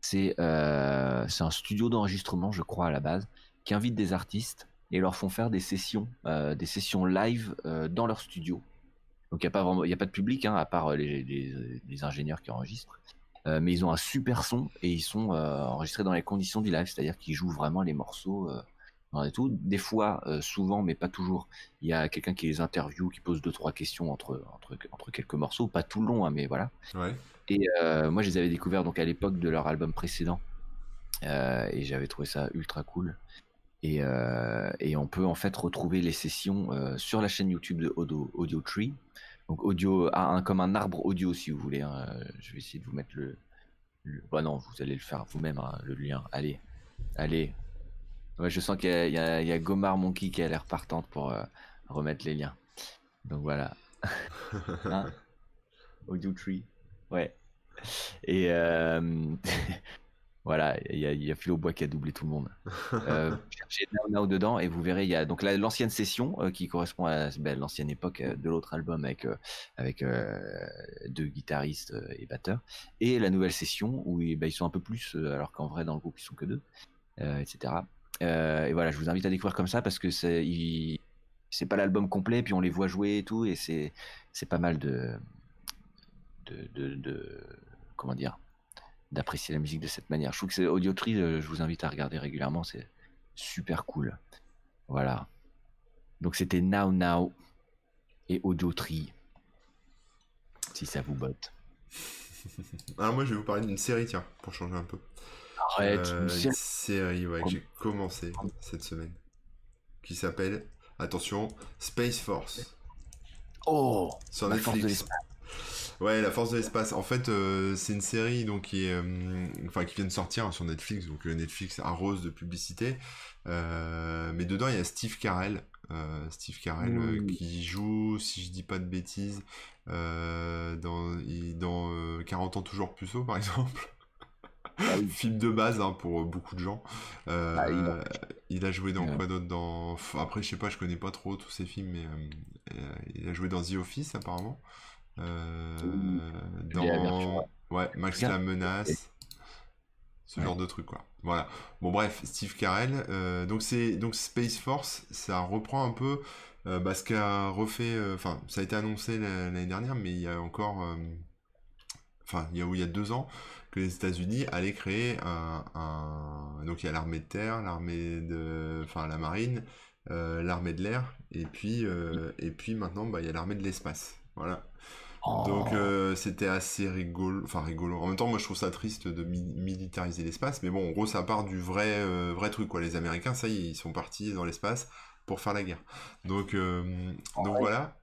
C'est un studio d'enregistrement, je crois, à la base, qui invite des artistes et leur font faire des sessions, des sessions live dans leur studio donc il n'y a pas vraiment, il a pas de public hein, à part euh, les, les, ingénieurs qui enregistrent. Euh, mais ils ont un super son et ils sont euh, enregistrés dans les conditions du live, c'est-à-dire qu'ils jouent vraiment les morceaux tout. Des fois, souvent, mais pas toujours, il y a quelqu'un qui les interview, qui pose deux trois questions entre entre, entre quelques morceaux, pas tout le long, hein, mais voilà. Ouais. Et moi, je les avais découverts donc à l'époque de leur album précédent et j'avais trouvé ça ultra cool. Et, et, on peut en fait retrouver les sessions sur la chaîne YouTube de Audio, Audio Tree. Donc audio, un, comme un arbre audio si vous voulez. Hein. Je vais essayer de vous mettre le. Bah non, vous allez le faire vous-même, hein, le lien. Allez, allez. Ouais, je sens qu'il y, a Gomar Monkey qui a l'air partante pour euh, remettre les liens. Donc voilà. hein? Audio tree. Ouais. Et euh, Voilà, il y a, y a Philo Bois qui a doublé tout le monde. Euh, cherchez Now Now dedans et vous verrez, il y a donc l'ancienne session euh, qui correspond à ben, l'ancienne époque euh, de l'autre album avec, euh, avec deux guitaristes et batteurs, et la nouvelle session où ben, ils sont un peu plus, alors qu'en vrai dans le groupe ils sont que deux, etc. et voilà, je vous invite à découvrir comme ça parce que c'est c'est pas l'album complet, puis on les voit jouer et tout, et c'est c'est pas mal de de, de, de comment dire d'apprécier la musique de cette manière. Je trouve que c'est Audio Tree, euh, je vous invite à regarder régulièrement, c'est super cool. Voilà. Donc c'était Now Now et Audio Tree. Si ça vous botte. Alors moi je vais vous parler d'une série, tiens, pour changer un peu. Arrête, Euh, une une série. ouais, que j'ai commencé cette semaine. Qui s'appelle, attention, Space Force. Oh Sur La force de Netflix. Ouais, La Force de l'espace. En fait, euh, c'est une série donc qui est, euh, enfin qui vient de sortir hein, sur Netflix. Donc euh, Netflix arrose de publicité. Mais dedans il y a Steve Carell, Steve Carell qui joue, si je dis pas de bêtises, dans il- dans euh, 40 ans toujours puceau par exemple. Ah oui. Film de base hein, pour beaucoup de gens. Euh, Ah, il a- il a joué dans Ouais. quoi d'autre dans... Après, je sais pas, je connais pas trop tous ces films, mais euh, il a joué dans The Office apparemment. Euh, dans... Ouais, Max la menace. Ce Ouais. genre de truc, quoi. Voilà. Bon, bref, Steve Carell. euh, donc, c'est donc Space Force, ça reprend un peu euh, bah, ce qu'a refait. euh, Enfin, ça a été annoncé la- l'année dernière, mais il y a encore. euh, Enfin, il y a, il y a deux ans que les États-Unis allaient créer un, un- Donc, il y a l'armée de terre, l'armée de. Enfin, la marine, euh, l'armée de l'air, et puis, euh, et puis maintenant, bah, il y a l'armée de l'espace. Voilà. Oh. Donc euh, c'était assez rigolo, enfin rigolo. En même temps, moi je trouve ça triste de mi- militariser l'espace, mais bon, en gros, ça part du vrai, euh, vrai truc quoi. Les Américains, ça y est, ils sont partis dans l'espace pour faire la guerre. Donc, euh, donc Ouais. voilà.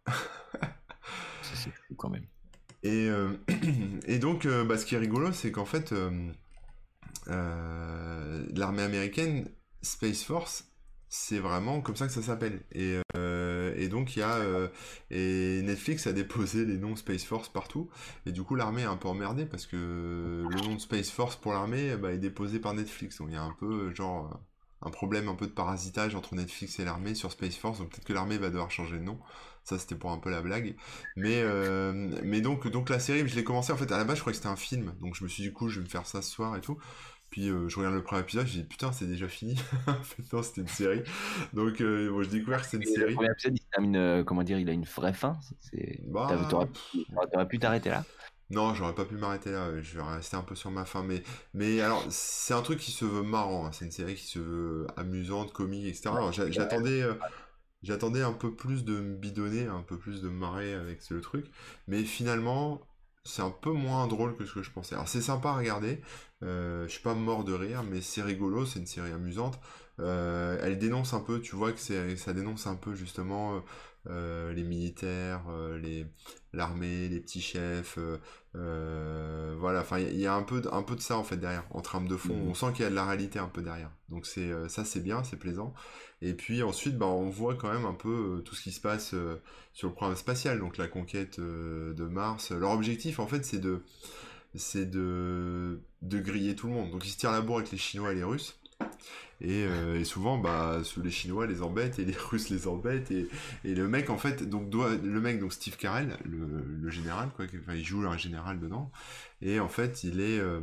Ça, c'est fou quand même. Et, et donc, bah, ce qui est rigolo, c'est qu'en fait, l'armée américaine, Space Force, c'est vraiment comme ça que ça s'appelle. Et, euh, donc, il y a. euh, et Netflix a déposé les noms Space Force partout. Et du coup, l'armée est un peu emmerdée parce que le nom de Space Force pour l'armée bah, est déposé par Netflix. Donc, il y a un peu, genre. euh, Un problème un peu de parasitage entre Netflix et l'armée sur Space Force, donc peut-être que l'armée va devoir changer de nom. Ça, c'était pour un peu la blague. Mais, donc, donc la série, je l'ai commencé en fait à la base, je croyais que c'était un film, donc je me suis dit, du coup, je vais me faire ça ce soir et tout. Puis euh, je regarde le premier épisode, j'ai dit putain, c'est déjà fini. en fait, non, c'était une série. Donc, euh, bon, j'ai découvert que c'était une Et le série. premier épisode, il termine, euh, comment dire, il a une vraie fin. C'est... Bah, T'aurais, t'aurais pu t'arrêter là. Non, j'aurais pas pu m'arrêter là, je vais rester un peu sur ma fin. Mais, mais alors, c'est un truc qui se veut marrant, hein. c'est une série qui se veut amusante, comique, etc. Alors, j'a- j'attendais, j'attendais un peu plus de me bidonner, un peu plus de me marrer avec ce truc. Mais finalement, c'est un peu moins drôle que ce que je pensais. Alors, c'est sympa à regarder, euh, je suis pas mort de rire, mais c'est rigolo, c'est une série amusante. Euh, elle dénonce un peu, tu vois que ça dénonce un peu justement euh, les militaires, euh, les, l'armée, les petits chefs. euh, euh, voilà, enfin, il y a- il y, a un peu, de, un peu de ça en fait derrière, en trame de fond. Mhm. On sent qu'il y a de la réalité un peu derrière. Donc c'est euh, ça, c'est bien, c'est plaisant. Et puis ensuite, bah, on voit quand même un peu euh, tout ce qui se passe euh, sur le programme spatial, donc la conquête euh, de Mars. Leur objectif, en fait, c'est de, c'est de, de griller tout le monde. Donc ils se tirent la bourre avec les Chinois et les Russes. Et, euh, et souvent, bah, les Chinois les embêtent et les Russes les embêtent. Et, le mec, en fait, donc le mec, donc Steve Carell, le, général, quoi, il joue un général dedans. Et en fait, il est, euh,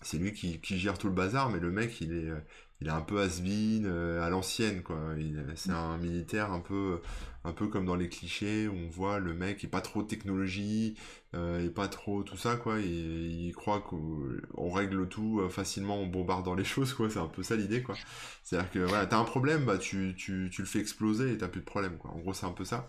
c'est lui qui, qui gère tout le bazar, mais le mec, il est, euh, il est un peu has-been, euh, à l'ancienne, quoi. C'est un militaire un peu, un peu comme dans les clichés où on voit le mec est pas trop technologie, euh, et pas trop tout ça, quoi. Et il croit qu'on on règle tout euh, facilement en bombardant les choses, quoi. C'est un peu ça l'idée, quoi. C'est-à-dire que voilà, t'as un problème, bah tu, tu, tu le fais exploser et t'as plus de problème, quoi. En gros, c'est un peu ça.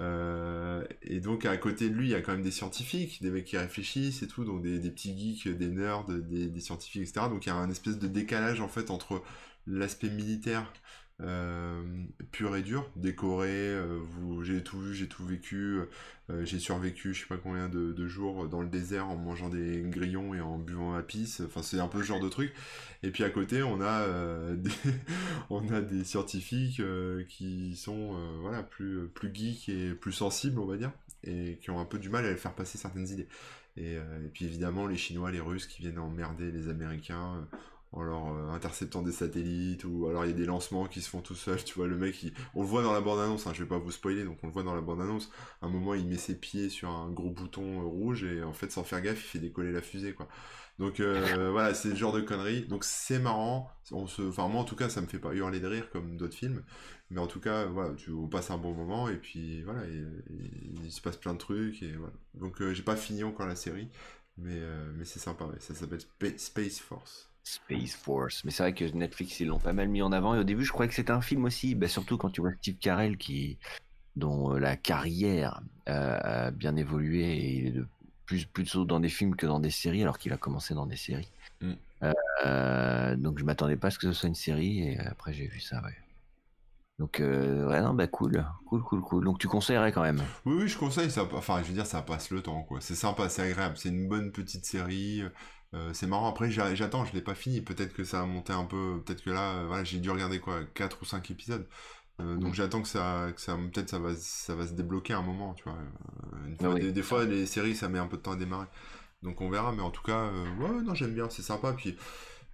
Euh, et donc à côté de lui, il y a quand même des scientifiques, des mecs qui réfléchissent et tout, donc des, petits geeks, des nerds, des, des scientifiques, etc. Donc il y a un espèce de décalage en fait entre l'aspect militaire euh, pur et dur, décoré, euh, j'ai tout vu, j'ai tout vécu, euh, j'ai survécu je sais pas combien de, jours dans le désert en mangeant des grillons et en buvant à pisse, enfin c'est un peu ce genre de truc. Et puis à côté on a, euh, des, scientifiques euh, qui sont euh, voilà, plus, plus geeks et plus sensibles on va dire, et qui ont un peu du mal à faire passer certaines idées. Et, euh, et puis évidemment les Chinois, les Russes qui viennent emmerder les Américains euh, en leur euh, interceptant des satellites, ou alors il y a des lancements qui se font tout seuls, tu vois, le mec, il- on le voit dans la bande-annonce, hein, je vais pas vous spoiler, donc on le voit dans la bande-annonce, à un moment il met ses pieds sur un gros bouton euh, rouge, et en fait sans faire gaffe, il fait décoller la fusée, quoi. Donc euh, voilà, c'est le genre de conneries, donc c'est marrant, on se... enfin moi en tout cas ça me fait pas hurler de rire comme d'autres films, mais en tout cas, voilà, tu on passe un bon moment, et puis voilà, et- et il se passe plein de trucs, et voilà. Donc euh, j'ai pas fini encore la série, mais, mais c'est sympa, ouais. ça s'appelle Spa- Space Force. Space Force. Mais c'est vrai que Netflix, ils l'ont pas mal mis en avant. Et au début, je croyais que c'était un film aussi. Bah, surtout quand tu vois Steve Carell, qui, dont la carrière a bien évolué et il est de plus plutôt dans des films que dans des séries, alors qu'il a commencé dans des séries. Mm. Euh, donc je m'attendais pas à ce que ce soit une série et après j'ai vu ça. Ouais. Donc euh, ouais non bah cool, cool, cool, cool. Donc tu conseillerais quand même. Oui oui je conseille ça. Enfin je veux dire ça passe le temps quoi. C'est sympa, c'est agréable, c'est une bonne petite série. Euh, c'est marrant. Après j'attends, je l'ai pas fini. Peut-être que ça a monté un peu. Peut-être que là voilà j'ai dû regarder quoi 4 ou 5 épisodes. Euh, donc mm. j'attends que ça, que ça peut-être ça va, ça va se débloquer un moment, tu vois. Euh, ah des, fois les séries ça met un peu de temps à démarrer, donc on verra. Mais en tout cas, euh, ouais, non j'aime bien, c'est sympa. Puis,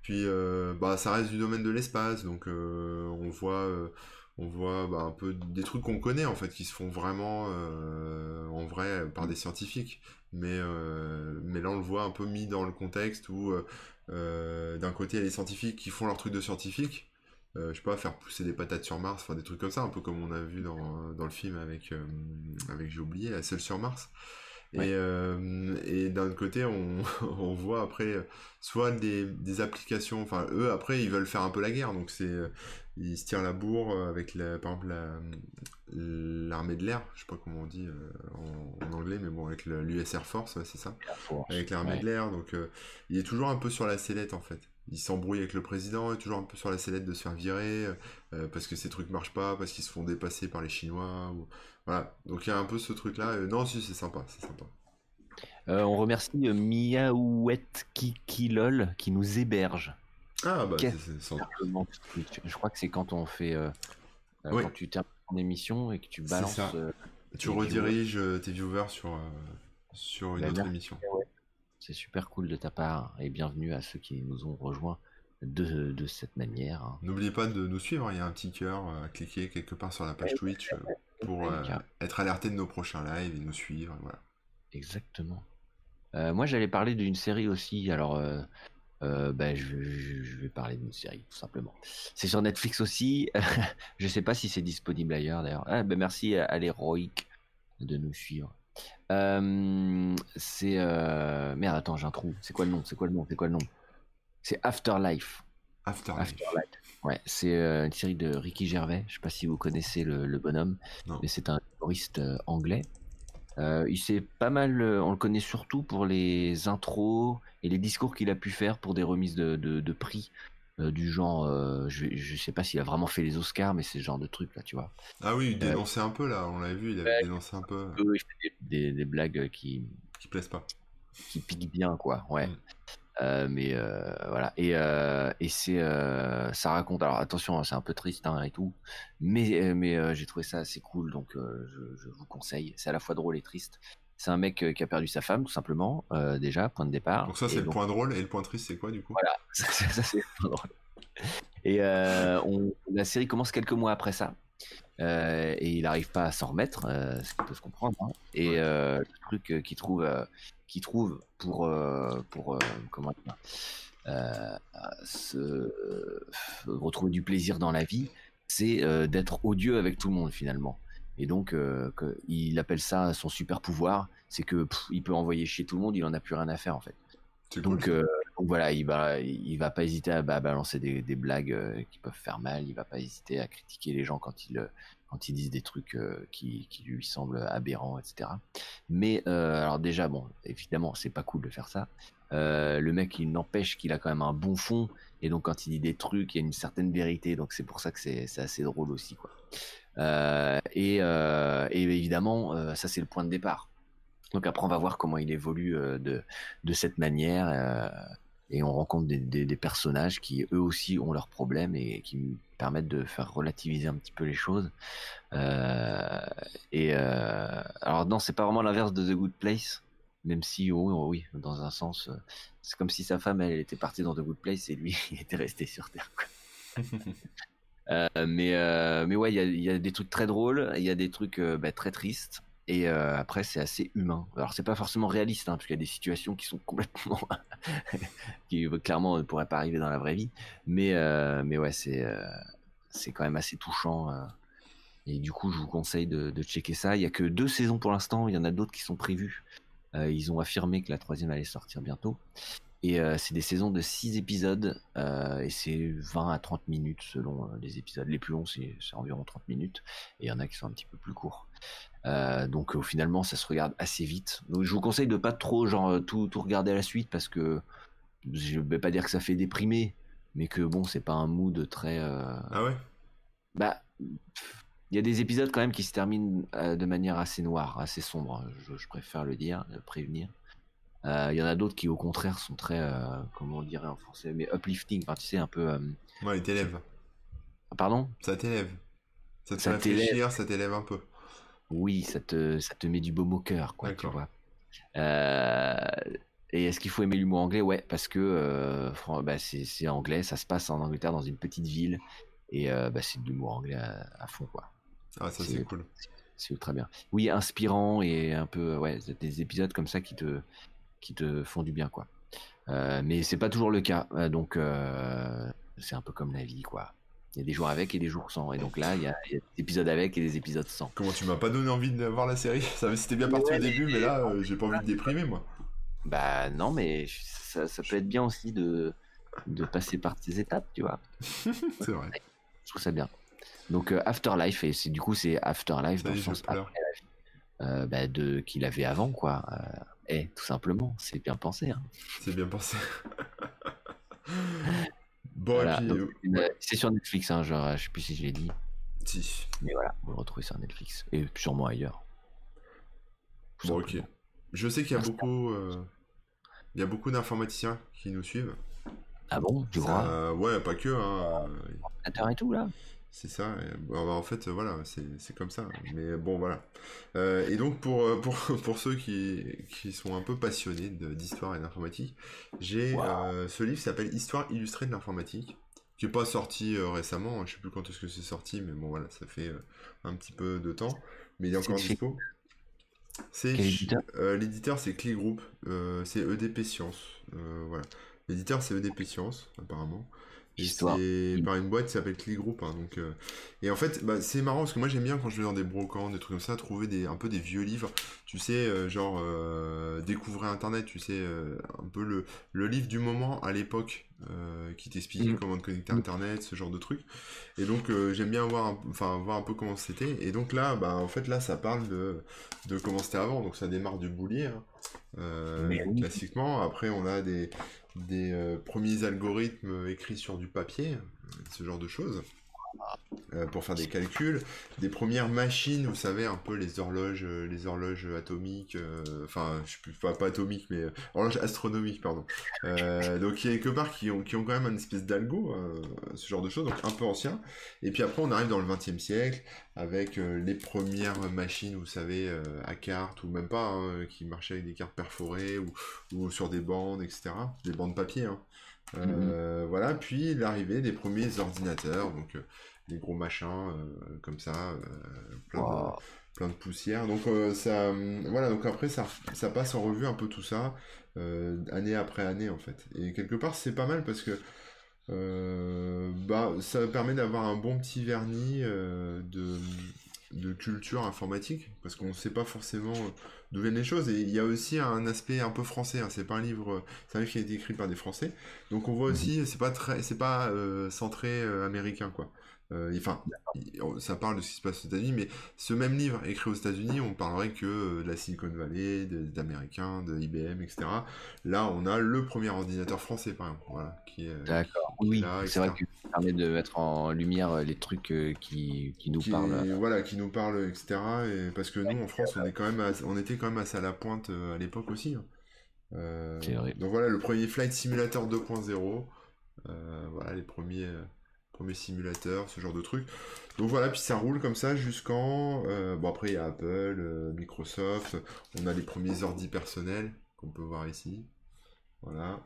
puis bah ça reste du domaine de l'espace, donc on voit, on voit bah, un peu des trucs qu'on connaît en fait, qui se font vraiment en vrai par des scientifiques. Mais, mais là on le voit un peu mis dans le contexte où d'un côté il y a les scientifiques qui font leur truc de scientifique euh, je sais pas, faire pousser des patates sur Mars, enfin des trucs comme ça, un peu comme on a vu dans, dans le film avec, euh, avec j'ai oublié, la seule sur Mars. Et, euh, et d'un autre côté, on, on, voit après soit des, des, applications, enfin eux après ils veulent faire un peu la guerre, donc c'est ils se tirent la bourre avec la, par exemple l'armée de l'air, je sais pas comment on dit en, anglais, mais bon avec l'US Air Force, c'est ça, avec l'armée de l'air, donc il est toujours un peu sur la sellette en fait il s'embrouille avec le président, il est toujours un peu sur la sellette de se faire virer, euh, parce que ces trucs marchent pas, parce qu'ils se font dépasser par les Chinois. Voilà, donc il y a un peu ce truc-là. non, si, c'est sympa, c'est sympa. Euh, on remercie euh, Miaouet Kikilol qui nous héberge. Ah bah c'est Je crois que c'est quand on fait quand tu termines ton émission et que tu balances. tu rediriges tes viewers sur sur une autre émission. C'est super cool de ta part et bienvenue à ceux qui nous ont rejoints de, de cette manière. Hein. N'oubliez pas de nous suivre, il y a un petit cœur à cliquer quelque part sur la page Twitch euh, pour euh, être alerté de nos prochains lives et nous suivre. Voilà. Exactement. Euh, moi j'allais parler d'une série aussi, alors ben, je, vais parler d'une série tout simplement. C'est sur Netflix aussi, je sais pas si c'est disponible ailleurs d'ailleurs. Ah, ben, merci à l'héroïque de nous suivre. Euh, c'est euh... merde. Attends, j'ai un trou. C'est quoi le nom? C'est quoi le nom? C'est quoi le nom? C'est Afterlife. Afterlife. Ouais, c'est euh, une série de Ricky Gervais. Je sais pas si vous connaissez le, bonhomme, mais c'est un humoriste euh, il s'est pas mal. on le connaît surtout pour les intros et les discours qu'il a pu faire pour des remises de, de prix euh, du genre, euh, je, je sais pas s'il a vraiment fait les Oscars, mais c'est ce genre de truc là, tu vois. Ah oui, il euh, dénonçait un peu là, on l'a vu, il avait dénoncé un peu. Oui, des, des, blagues qui. Qui plaisent pas. Qui piquent bien, quoi, ouais. Mm. mais voilà et, et c'est ça raconte alors attention hein, c'est un peu triste hein, et tout mais mais j'ai trouvé ça assez cool donc je, je, vous conseille c'est à la fois drôle et triste c'est un mec qui a perdu sa femme, tout simplement, déjà, point de départ. Donc ça, c'est le point drôle, et le point triste, c'est quoi, du coup? Voilà, ça, c'est le point drôle. Et on, la série commence quelques mois après ça. et il n'arrive pas à s'en remettre, ce qui peut se comprendre. Hein. Et le truc qu'il trouve, qu'il trouve pour, pour comment dire, se, retrouver du plaisir dans la vie, c'est d'être odieux avec tout le monde finalement. Et donc, euh, il appelle ça son super pouvoir, c'est que il peut envoyer chez tout le monde, il en a plus rien à faire en fait. Donc, euh, donc, voilà, il va, il va pas hésiter à, balancer des, des blagues euh, qui peuvent faire mal, il va pas hésiter à critiquer les gens quand ils, quand ils disent des trucs qui, qui, lui semblent aberrants, etc. Mais alors déjà, bon, évidemment, c'est pas cool de faire ça. le mec, il n'empêche qu'il a quand même un bon fond, et donc quand il dit des trucs, il y a une certaine vérité, donc c'est pour ça que c'est assez drôle aussi, quoi. Euh, euh, et, évidemment, euh, ça c'est le point de départ. Donc après, on va voir comment il évolue de cette manière. Et on rencontre des, personnages qui eux aussi ont leurs problèmes et qui permettent de faire relativiser un petit peu les choses. et alors non, c'est pas vraiment l'inverse de The Good Place, même si oh, oh, oui, dans un sens, c'est comme si sa femme elle était partie dans The Good Place et lui il était resté sur Terre. Euh, mais, euh, mais ouais, il y a, y a, des trucs très drôles, il y a des trucs euh, bah, très tristes. Et après, c'est assez humain. Alors, c'est pas forcément réaliste, hein, parce qu'il y a des situations qui sont complètement. qui clairement ne pourraient pas arriver dans la vraie vie. Mais, mais ouais, c'est quand même assez touchant. et du coup, je vous conseille de, de checker ça. Il y a que deux saisons pour l'instant. Il y en a d'autres qui sont prévues. ils ont affirmé que la troisième allait sortir bientôt. Et c'est des saisons de 6 épisodes et c'est 20 à 30 minutes selon les épisodes. Les plus longs, c'est environ 30 minutes et il y en a qui sont un petit peu plus courts. Donc finalement, ça se regarde assez vite. Donc je vous conseille de pas trop genre tout, tout regarder à la suite parce que je vais pas dire que ça fait déprimer, mais que bon, c'est pas un mood très. Ah ouais? Bah, il y a des épisodes quand même qui se terminent de manière assez noire, assez sombre. Je, je préfère le dire, le prévenir. Euh, il y en a d'autres qui, au contraire, sont très, euh, comment on dirait en français, mais uplifting. Enfin, tu sais, un peu. Euh, ouais, il t'élève. Pardon? Ça t'élève. Ça te fait réfléchir, ça t'élève un peu. Oui, ça te, ça te met du baume au cœur, quoi, tu vois. et est-ce qu'il faut aimer l'humour anglais? Ouais, parce que bah, c'est anglais, ça se passe en Angleterre dans une petite ville, et bah, c'est de l'humour anglais à, fond, quoi. Ah, ça c'est cool. C'est très bien. Oui, inspirant et un peu, ouais, des épisodes comme ça qui te, qui te font du bien, quoi. Euh, mais c'est pas toujours le cas, euh, donc euh, c'est un peu comme la vie, quoi. Il y a des jours avec et des jours sans. Et donc là, il y, a, des épisodes avec et des épisodes sans. Comment tu m'as pas donné envie de voir la série? C'était bien parti au début, mais là, j'ai pas envie de déprimer, moi. Bah non, mais ça, ça, peut être bien aussi de, de passer par ces étapes, tu vois. c'est vrai. Je trouve ça bien. Donc Afterlife, et c'est du coup c'est Afterlife dans le sens après bah, de qu'il avait avant, quoi. Eh, tout simplement, c'est bien pensé. Hein. C'est bien pensé. bon, c'est sur Netflix, hein, genre, je sais plus si je l'ai dit. Si. Mais voilà, vous le retrouvez sur Netflix et sûrement ailleurs. bon, ok. Je sais qu'il y a beaucoup, euh, il y a beaucoup d'informaticiens qui nous suivent. Ah bon, tu vois Ouais, pas que. Hein. et tout là? C'est ça. Bah, en fait, voilà, c'est comme ça. Mais bon, voilà. Euh, et donc, pour, euh, pour, pour ceux qui, qui sont un peu passionnés d'histoire et d'informatique, j'ai euh, ce livre s'appelle Histoire illustrée de l'informatique, qui n'est pas sorti récemment. Je sais plus quand est-ce que c'est sorti, mais bon, voilà, ça fait un petit peu de temps. Mais il est encore dispo. C'est l'éditeur, c'est Click Group, c'est EDP Science. voilà. L'éditeur, c'est EDP Science, apparemment. C'est par une boîte qui s'appelle Clickgroup. Hein, donc, euh, Et en fait, bah, c'est marrant parce que moi j'aime bien quand je vais dans des brocants, des trucs comme ça, trouver des, un peu des vieux livres. Tu sais, euh, genre euh, découvrir Internet, tu sais, un peu le, le livre du moment à l'époque qui t'expliquait mm. comment te connecter à Internet, ce genre de trucs. Et donc j'aime bien voir, enfin voir un peu comment c'était. Et donc là, bah en fait là, ça parle de, de comment c'était avant. Donc ça démarre du boulier. Hein, classiquement. Après, on a des, des euh, premiers algorithmes écrits sur du papier, ce genre de choses. Euh, pour faire des calculs, des premières machines, vous savez, un peu les horloges, euh, les horloges atomiques, euh, enfin, pas, atomiques, mais horloges astronomiques, pardon. donc quelque part qui ont, quand même une espèce d'algo, ce genre de choses, donc un peu ancien. Et puis après, on arrive dans le 20e siècle avec les premières machines, vous savez, à cartes ou même pas, hein, qui marchaient avec des cartes perforées ou, ou sur des bandes, etc. Des bandes papier. Hein. Euh, voilà, puis l'arrivée des premiers ordinateurs, donc euh, les gros machins euh, comme ça, plein, de, plein, de, poussière. Donc ça, voilà, donc après ça, ça passe en revue un peu tout ça, année après année en fait. Et quelque part c'est pas mal parce que bah, ça permet d'avoir un bon petit vernis de, de culture informatique, parce qu'on ne sait pas forcément d'où viennent les choses. Et il y a aussi un aspect un peu français. Hein. C'est pas un livre, c'est un livre qui a été écrit par des Français. Donc on voit mhm. aussi, c'est pas très, c'est pas euh, centré euh, américain quoi. Euh, enfin, ça parle de ce qui se passe aux États-Unis, mais ce même livre écrit aux États-Unis, on parlerait que de la Silicon Valley, d'Américains, de IBM, etc. Là, on a le premier ordinateur français, par exemple, voilà, qui est. D'accord. Oui, c'est vrai que ça permet de mettre en lumière les trucs qui, qui nous parlent. Voilà, qui nous parlent, etc. Et parce que nous, en France, on est quand même, on était quand même assez à la pointe à l'époque aussi. Hein. Euh, donc voilà, le premier Flight Simulator 2.0. Euh, voilà, les premiers mes simulateurs, ce genre de trucs. Donc voilà, puis ça roule comme ça jusqu'en... Euh, bon après il y a Apple, euh, Microsoft, on a les premiers ordi personnels qu'on peut voir ici. Voilà.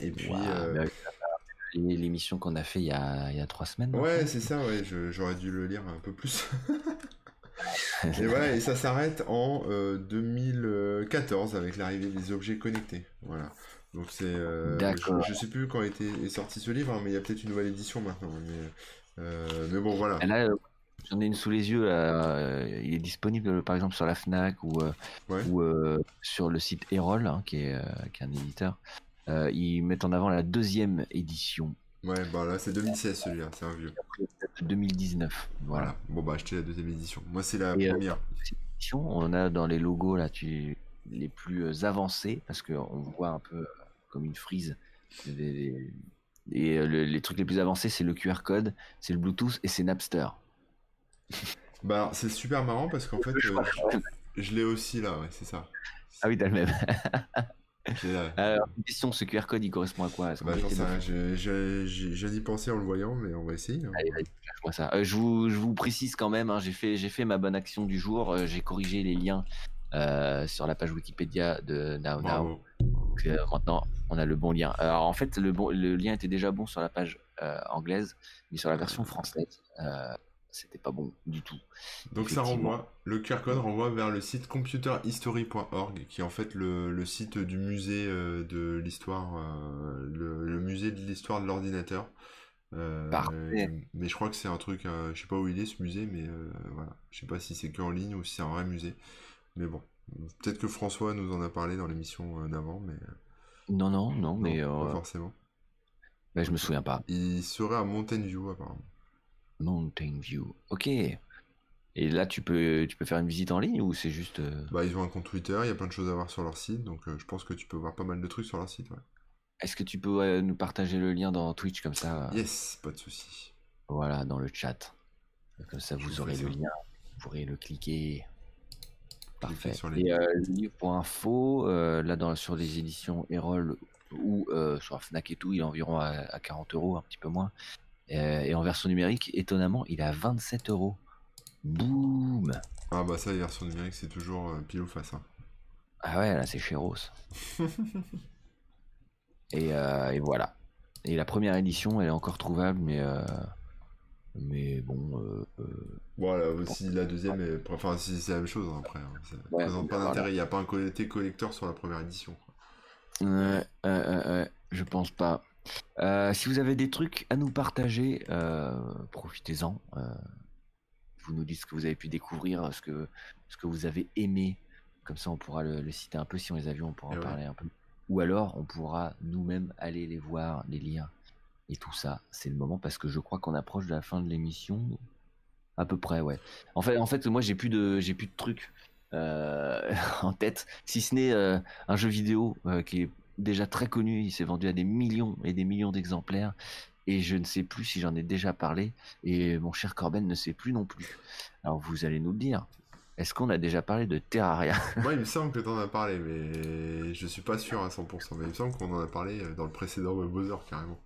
Et puis... Euh, l'émission qu'on a fait il y a, il y a trois semaines. Ouais, c'est ça, ouais, j'aurais dû le lire un peu plus. et voilà, et ça s'arrête en 2014 avec l'arrivée des objets connectés. Voilà. Donc c'est, euh, je, sais plus quand était, est sorti ce livre, hein, mais il y a peut-être une nouvelle édition maintenant. Mais, euh, bon voilà. là, euh, j'en ai une sous les yeux. il est disponible par exemple sur la Fnac ou, ou sur le site Erol, hein, qui, est, qui est un éditeur. euh, ils mettent en avant la deuxième édition. Ouais, bah là c'est 2016 celui-là, c'est un vieux. 2019. Voilà. Voilà. Bon bah acheter la deuxième édition. Moi c'est la Et, euh, première. On a dans les logos là, tu... les plus euh, avancés, parce qu'on voit un peu euh, comme une frise. Et euh, le- les trucs les plus avancés, c'est le QR code, c'est le Bluetooth et c'est Napster. Bah c'est super marrant parce qu'en fait Je euh, je, je l'ai aussi là, ouais, c'est ça. Ah oui, t'as le même. Je. Alors, question, ce QR code, il correspond à quoi? Bah je- je- j'ai j'ai d'y penser en le voyant, mais on va essayer. hein. Allez, ça. Euh, je, vous, je vous précise quand même, hein, j'ai fait, j'ai fait ma bonne action du jour. euh, j'ai corrigé les liens euh, sur la page Wikipédia de Now Now. Bravo. Donc, euh, maintenant, on a le bon lien. Alors en fait, le, bon, le lien était déjà bon sur la page euh, anglaise, mais sur la version française, euh, c'était pas bon du tout. Donc ça renvoie, le QR code renvoie vers le site computerhistory.org, qui est en fait le, le site du musée de l'histoire, le, le musée de l'histoire de l'ordinateur. Mais je crois que c'est un truc, je sais pas où il est ce musée, mais voilà, je sais pas si c'est que en ligne ou si c'est un vrai musée. Mais bon, peut-être que François nous en a parlé dans l'émission euh, d'avant, mais euh, Non, non, non, mais non, pas euh, forcément. bah, je me souviens pas. Il serait à Mountain View apparemment. Mountain View. Ok. Et là, tu peux, tu peux faire une visite en ligne ou c'est juste. Bah ils ont un compte Twitter, il y a plein de choses à voir sur leur site, donc euh, je pense que tu peux voir pas mal de trucs sur leur site. Ouais. Est-ce que tu peux euh, nous partager le lien dans Twitch comme ça euh, Yes, pas de souci. Voilà, dans le chat. Comme ça, Je vous aurez le ça. lien. Vous pourrez le cliquer. Parfait. sur les Et euh, le livre pour info, euh, là dans, sur les éditions Erol ou euh, sur la Fnac et tout, il est environ à, à 40 euros, un petit peu moins. Et en version numérique, étonnamment, il est à 27 euros. Boum Ah bah ça, les versions numériques, c'est toujours pile ou face. hein. Ah ouais, là c'est chéros. et, euh, et voilà. Et la première édition, elle est encore trouvable, mais euh, mais bon, euh, euh, Voilà, aussi la deuxième, est... enfin si c'est la même chose hein, après. hein. Ça Ouais, présente pas voilà. d'intérêt, il n'y a pas un côté collector sur la première édition. quoi. Ouais, ouais, ouais, ouais, je pense pas. Euh, si vous avez des trucs à nous partager, euh, profitez-en. Euh, vous nous dites ce que vous avez pu découvrir, ce que, ce que vous avez aimé. Comme ça, on pourra le, le citer un peu. Si on les a vus, on pourra Eh en ouais. parler un peu. Ou alors, on pourra nous-mêmes aller les voir, les lire. Et tout ça, c'est le moment parce que je crois qu'on approche de la fin de l'émission. À peu près, ouais. En fait, en fait moi, j'ai plus de, j'ai plus de trucs euh, en tête, si ce n'est euh, un jeu vidéo euh, qui est déjà très connu. Il s'est vendu à des millions et des millions d'exemplaires. Et je ne sais plus si j'en ai déjà parlé. Et mon cher Corben ne sait plus non plus. Alors vous allez nous le dire. Est-ce qu'on a déjà parlé de Terraria? Moi, il me semble que t'en as parlé, mais je suis pas sûr à 100%. Mais il me semble qu'on en a parlé dans le précédent Bowser carrément.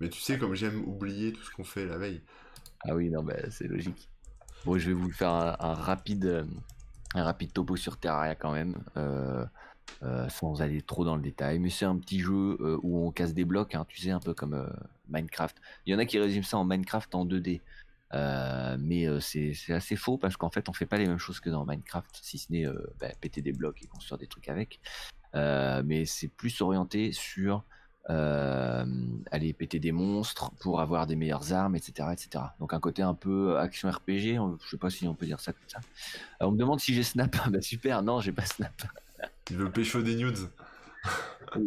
Mais tu sais, comme j'aime oublier tout ce qu'on fait la veille. Ah oui, non, bah, c'est logique. Bon, je vais vous faire un, rapide, euh, un rapide topo sur Terraria quand même, euh, euh, sans aller trop dans le détail. Mais c'est un petit jeu où on casse des blocs, hein, tu sais, un peu comme Minecraft. Il y en a qui résument ça en Minecraft en 2D. Euh, mais c'est assez faux parce qu'en fait on fait pas les mêmes choses que dans Minecraft si ce n'est bah, péter des blocs et construire des trucs avec mais c'est plus orienté sur euh, aller péter des monstres pour avoir des meilleures armes, etc., etc. Donc un côté un peu action RPG, je sais pas si on peut dire ça comme ça. Euh, on me demande si j'ai Snap, bah super, non j'ai pas Snap. Il veut pécho des nudes.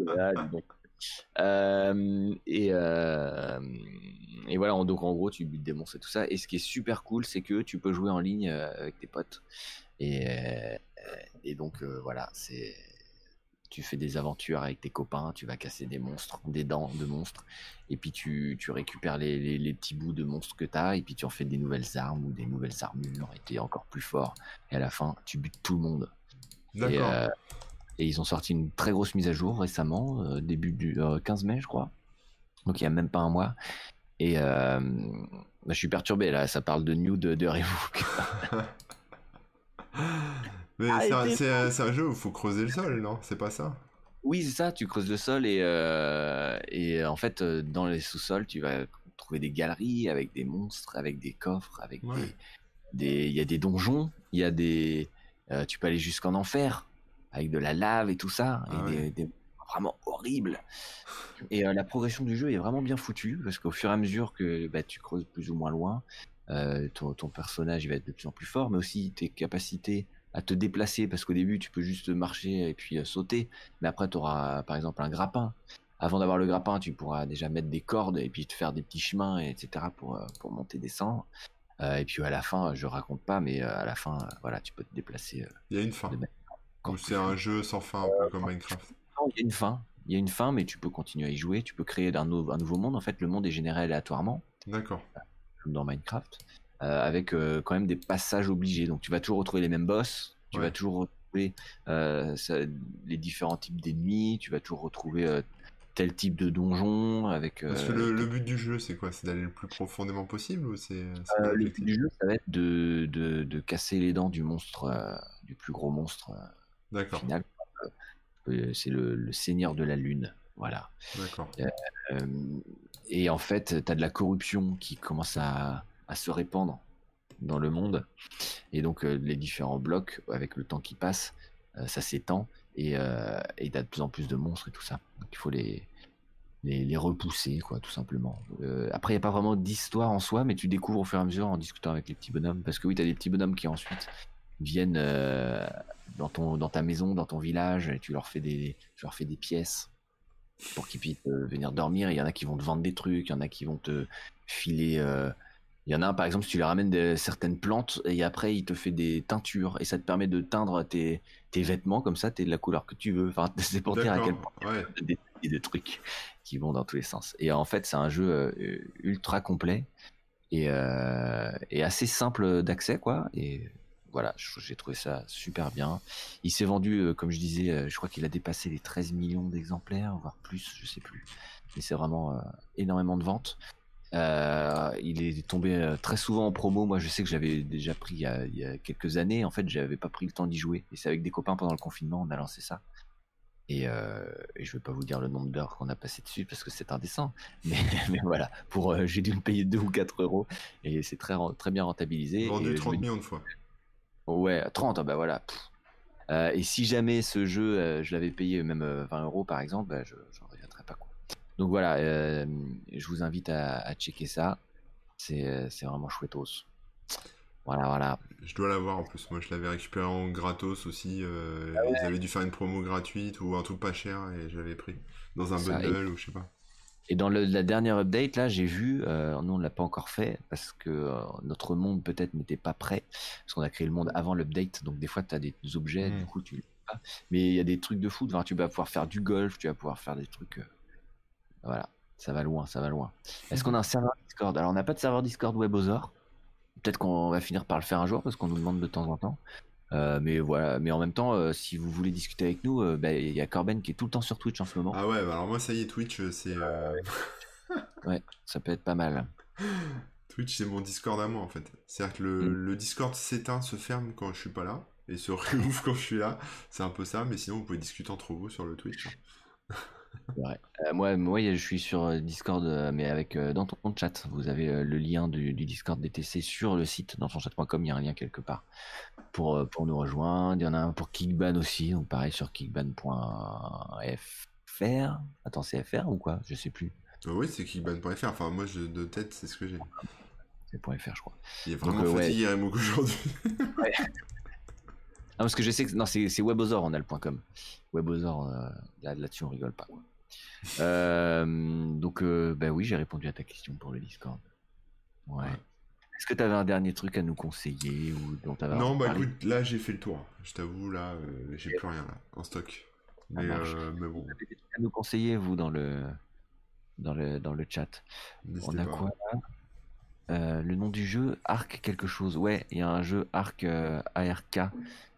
Euh, et, et voilà, donc en gros, tu butes des monstres et tout ça. Et ce qui est super cool, c'est que tu peux jouer en ligne avec tes potes. Et, et donc voilà, c'est tu fais des aventures avec tes copains, tu vas casser des monstres, des dents de monstres, et puis tu, tu récupères les, les- les petits bouts de monstres que tu as, et puis tu en fais des nouvelles armes ou des nouvelles armures, et t'es encore plus fort. Et à la fin, tu butes tout le monde. Et, D'accord. euh, et ils ont sorti une très grosse mise à jour récemment, euh, début du euh, 15 mai, je crois. Donc il y a même pas un mois. Et euh, bah, je suis perturbé là, ça parle de New de, de. Mais Ah, c'est un, jeu où il faut creuser le sol, non? C'est pas ça? Oui, c'est ça, tu creuses le sol et, euh, et en fait, euh, dans les sous-sols, tu vas trouver des galeries avec des monstres, avec des coffres, avec Ouais. des. des- Il y a des donjons, il y a des. euh, tu peux aller jusqu'en enfer avec de la lave et tout ça, Ah et des, vraiment horrible. Et euh, la progression du jeu est vraiment bien foutue parce qu'au fur et à mesure que bah, tu creuses plus ou moins loin, euh, ton, ton personnage il va être de plus en plus fort, mais aussi tes capacités à te déplacer parce qu'au début tu peux juste marcher et puis euh, sauter, mais après tu auras par exemple un grappin. avant d'avoir le grappin, tu pourras déjà mettre des cordes et puis te faire des petits chemins, etc. pour, euh, pour monter, descendre. Euh, et puis à la fin, je raconte pas, mais à la fin, voilà, tu peux te déplacer. Il y a une fin. c'est un jeu sans fin, un peu comme Minecraft. Non, Il y a une fin. Il y a une fin, mais tu peux continuer à y jouer. Tu peux créer un, nou- un nouveau monde. En fait, le monde est généré aléatoirement, D'accord. comme dans Minecraft, avec euh, quand même des passages obligés. Donc, tu vas toujours retrouver les mêmes boss. Tu Ouais. vas toujours retrouver euh, ça- les différents types d'ennemis. Tu vas toujours retrouver euh, tel type de donjon avec. Parce que euh, le, le but du jeu, c'est quoi? C'est d'aller le plus profondément possible ou c'est Euh, le but du jeu, ça va être de, de, de casser les dents du monstre, euh, du plus gros monstre euh, D'accord, final. Euh, c'est le, le seigneur de la lune. Voilà. d'accord. Euh, et en fait, tu as de la corruption qui commence à, à se répandre dans le monde. Et donc, euh, les différents blocs, avec le temps qui passe, euh, ça s'étend. Et euh, et tu as de plus en plus de monstres et tout ça. Donc, il faut les, les, repousser, quoi, tout simplement. Après, il n'y a pas vraiment d'histoire en soi, mais tu découvres au fur et à mesure en discutant avec les petits bonhommes. Parce que oui, tu as des petits bonhommes qui ensuite viennent dans, ton, dans ta maison, dans ton village, et tu leur fais des, tu leur fais des pièces pour qu'ils puissent venir dormir. Il y en a qui vont te vendre des trucs, il y en a qui vont te filer. Il y en a un, par exemple, si tu leur ramènes de- certaines plantes, et après, il te fait des teintures, et ça te permet de teindre tes, tes vêtements, comme ça, t'es de la couleur que tu veux. Enfin, c'est pour dire à quel point ouais. des, trucs qui vont dans tous les sens. Et en fait, c'est un jeu euh, ultra complet et, euh, et assez simple d'accès, quoi. Et voilà, j'ai trouvé ça super bien. Il s'est vendu, euh, comme je disais, je crois qu'il a dépassé les 13 millions d'exemplaires, voire plus, je sais plus. Mais c'est vraiment euh, énormément de ventes. Euh, il est tombé euh, très souvent en promo. Moi, je sais que j'avais déjà pris il y, a, il y a quelques années. En fait, j'avais pas pris le temps d'y jouer. Et c'est avec des copains pendant le confinement, on a lancé ça. Et, euh, et je vais pas vous dire le nombre d'heures qu'on a passé dessus parce que c'est indécent. Mais, mais voilà, pour euh, j'ai dû me payer 2 ou 4 euros et c'est très, très bien rentabilisé. Vendu Et je 30 me dis- millions de fois. Ouais, 30, ah bah voilà. Euh, et si jamais ce jeu, je l'avais payé même euh, 20 euros par exemple, bah, je quoi. Donc voilà, euh, je vous invite à, à checker ça. C'est euh, vraiment chouettos. Voilà, voilà. Je dois l'avoir en plus. Moi, je l'avais récupéré en gratos aussi. euh, Ah Ils avaient dû faire une promo gratuite ou un truc pas cher et je l'avais pris dans un Ça, bundle ou je sais pas. Et dans le- la dernière update, là, j'ai vu, euh, nous on l'a pas encore fait parce que euh, notre monde peut-être n'était pas prêt, parce qu'on a créé le monde avant l'update, donc des fois tu as des objets, Mm. du coup tu. Mais il y a des trucs de foot, enfin, tu vas pouvoir faire du golf, tu vas pouvoir faire des trucs. Voilà, ça va loin, ça va loin. Est-ce qu'on a un serveur Discord? Alors on n'a pas de serveur Discord WebOzor. Peut-être qu'on va finir par le faire un jour parce qu'on nous demande de temps en temps. Euh, mais voilà, mais en même temps, euh, si vous voulez discuter avec nous, euh, bah, il y a Corben qui est tout le temps sur Twitch en ce moment. Ah ouais, bah alors moi, ça y est, Twitch, c'est. euh, Ouais, ça peut être pas mal. Twitch, c'est mon Discord à moi en fait. C'est-à-dire que le, Mm. le Discord s'éteint, se ferme quand je suis pas là et se réouvre quand je suis là. C'est un peu ça, mais sinon, vous pouvez discuter entre vous sur le Twitch. Euh, moi, moi, je suis sur euh, Discord, euh, mais avec euh, dans ton chat. Vous avez euh, le lien du, du Discord DTC sur le site, dans tonchat.com, il y a un lien quelque part pour, euh, pour nous rejoindre. Il y en a un pour Kickban aussi, donc pareil sur kickban.fr. Attends, c'est FR ou quoi? Je sais plus. Euh, oui, c'est kickban.fr. Enfin, moi, je, de tête, c'est ce que j'ai. C'est .fr, je crois. Il est Donc, vraiment euh, ouais. fatigué, Remo, aujourd'hui. Ah, parce que je sais que non, c'est Webosor, on a le point .com. Webosor, euh, là- là-dessus, on rigole pas. quoi. Euh, donc, euh, bah oui, j'ai répondu à ta question pour le Discord. Ouais. Ouais. Est-ce que tu avais un dernier truc à nous conseiller ou dont t'avais Non, bah écoute, là, j'ai fait le tour. Je t'avoue, là, euh, j'ai plus rien là, en stock. Mais, mais bon, Vous avez des trucs à nous conseiller, vous, dans le, dans le, dans le chat On a pas. quoi là? Euh, Le nom du jeu, Arc quelque chose. Ouais, il y a un jeu Arc euh, ARK.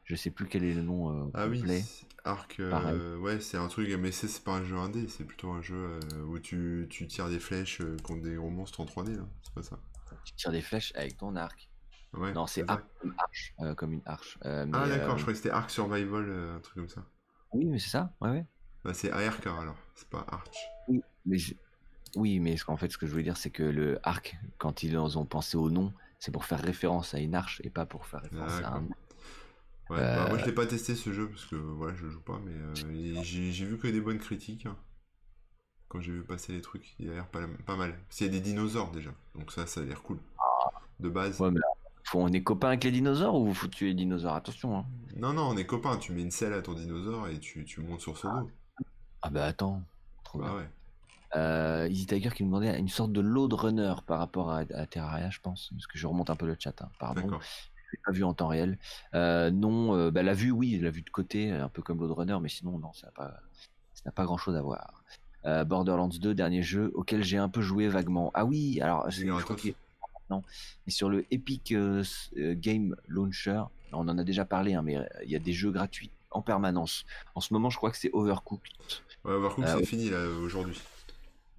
Je sais plus quel est le nom euh, Ah oui, Arc, euh, ouais, c'est un truc, mais c'est pas un jeu indé, c'est plutôt un jeu euh, où tu, tu tires des flèches contre des gros monstres en 3D, là. C'est pas ça. Tu tires des flèches avec ton arc. Ouais, non, c'est. Arc comme arche. euh, comme une arche. Euh, mais, Ah d'accord, euh, je croyais que c'était Arc Survival, un truc comme ça. Oui, mais c'est ça. Ouais, ouais. Bah, c'est ARK alors, c'est pas Arch. Oui, mais je- oui, mais qu'en fait, ce que je voulais dire, c'est que le arc, quand ils ont pensé au nom, c'est pour faire référence à une arche et pas pour faire référence à un. Ouais, bah, Euh, moi je l'ai pas testé ce jeu parce que voilà, je joue pas, mais euh, j'ai vu que des bonnes critiques hein. quand j'ai vu passer les trucs. Il a l'air pas, pas mal. Parce qu'il y a des dinosaures déjà, donc ça, ça a l'air cool. De base. Ouais, mais là, faut, on est copains avec les dinosaures ou faut tuer les dinosaures? Attention. Hein. Non, non, on est copains. Tu mets une selle à ton dinosaure et tu, tu montes sur son dos. Ah bah attends. Trop Bah bien. ouais. Euh, Easy Tiger qui nous demandait une sorte de load runner par rapport à, à Terraria, je pense. Parce que je remonte un peu le chat, hein, pardon. L'ai pas vu en temps réel. Euh, non, euh, bah, la vue, oui, la vue de côté, un peu comme load runner, mais sinon, non, ça n'a pas, ça n'a pas grand chose à voir. Euh, Borderlands 2, dernier jeu auquel j'ai un peu joué vaguement. Ah oui, alors, je, crois qu'il non, mais sur le Epic Game Launcher, on en a déjà parlé, hein, mais il y a des jeux gratuits en permanence. En ce moment, je crois que c'est Overcooked. Ouais, Overcooked, Euh, c'est fini là aujourd'hui.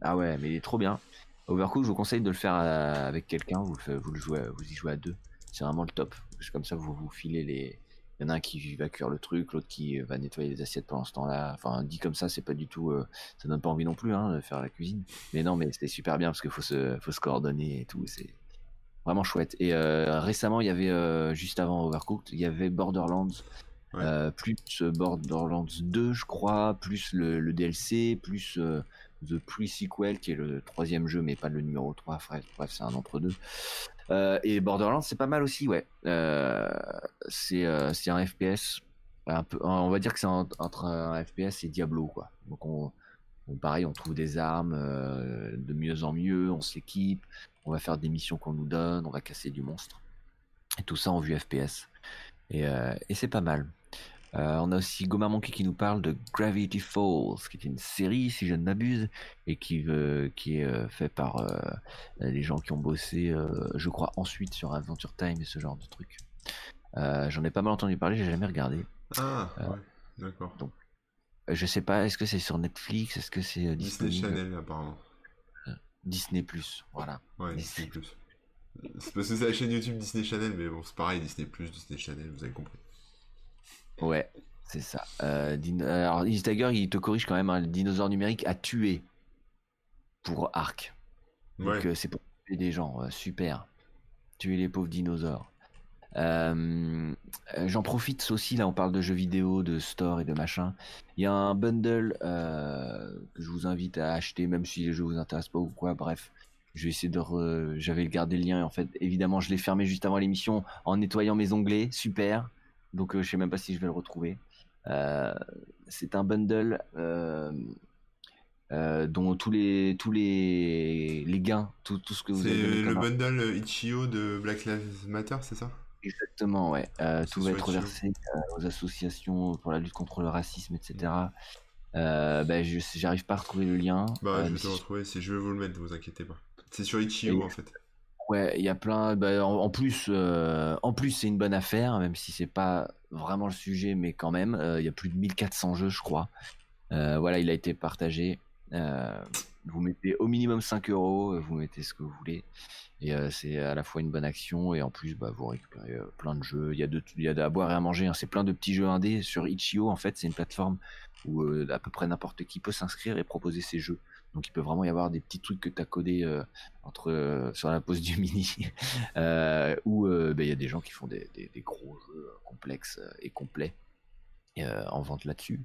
Ah ouais, mais il est trop bien. Overcooked, je vous conseille de le faire avec quelqu'un. Vous, le faites- vous, le jouez, vous y jouez à deux. C'est vraiment le top. Parce que comme ça, vous vous filez les. Il y en a un qui va cuire le truc, l'autre qui va nettoyer les assiettes pendant ce temps-là. Enfin, dit comme ça, c'est pas du tout. euh, ça donne pas envie non plus hein, de faire la cuisine. Mais non, mais c'est super bien parce qu'il faut se, faut se coordonner et tout. C'est vraiment chouette. Et euh, récemment, il y avait, euh, juste avant Overcooked, il y avait Borderlands. Euh, plus Borderlands 2, je crois, plus le, DLC, plus euh, The Pre-Sequel, qui est le troisième jeu, mais pas le numéro 3. Bref, c'est un entre-deux. Euh, et Borderlands, c'est pas mal aussi, ouais. Euh, c'est euh, un FPS. On va dire que c'est entre un FPS et Diablo, quoi. Donc, on, pareil, on trouve des armes euh, de mieux en mieux, on s'équipe, on va faire des missions qu'on nous donne, on va casser du monstre. Et tout ça en vue FPS. Euh, et c'est pas mal. Euh, on a aussi Goma Monkey qui nous parle de Gravity Falls, qui est une série, si je ne m'abuse, et qui, euh, qui est euh, fait par euh, les gens qui ont bossé, je crois, ensuite sur Adventure Time et ce genre de trucs. J'en ai pas mal entendu parler, j'ai jamais regardé. Ah, ouais. D'accord. donc, Je sais pas, est-ce que c'est sur Netflix, est-ce que c'est Disney Channel apparemment. Disney Plus, voilà. Ouais, Disney. Disney Plus. C'est parce que c'est la chaîne YouTube Disney Channel, mais bon, c'est pareil, Disney Plus, Disney Channel, vous avez compris. Ouais, c'est ça. Euh, din- Alors, Easy Tiger, il te corrige quand même, hein, le dinosaure numérique a tué pour Arc. Donc Ouais. euh, c'est pour tuer des gens, euh, super. Tuer les pauvres dinosaures. Euh, euh, J'en profite aussi, là on parle de jeux vidéo, de store et de machin. Il y a un bundle euh, que je vous invite à acheter, même si les jeux vous intéressent pas ou quoi. Bref, je vais essayer de... re- J'avais gardé le lien et en fait, évidemment, je l'ai fermé juste avant l'émission en nettoyant mes onglets. Super. Donc euh, je sais même pas si je vais le retrouver. Euh, C'est un bundle euh, dont tous les tous les les gains, tout, tout ce que vous C'est avez donné le bundle Ichio de Black Lives Matter, c'est ça? Exactement, ouais. Euh, C'est tout va être euh, aux associations pour la lutte contre le racisme, etc. Euh, ben, je j'arrive pas à retrouver le lien. Bah, je vais te c'est- retrouver, c'est- je vais vous le mettre, ne vous inquiétez pas. C'est sur Ichio en fait. Ouais, il y a plein. bah, en, plus, euh, en plus, c'est une bonne affaire, même si c'est pas vraiment le sujet, mais quand même, euh, il y a plus de 1400 jeux, je crois. Euh, voilà, il a été partagé. Vous mettez au minimum 5 euros, vous mettez ce que vous voulez, et c'est à la fois une bonne action et en plus, bah, vous récupérez plein de jeux. Il y a de, il y a à boire et à manger. hein. C'est plein de petits jeux indés sur Itch.io. En fait, c'est une plateforme où à peu près n'importe qui peut s'inscrire et proposer ses jeux. Donc, il peut vraiment y avoir des petits trucs que tu as codés euh, entre euh, sur la pause du mini euh, où euh, ben, il y a des gens qui font des, gros jeux complexes et complets et, en vente là-dessus.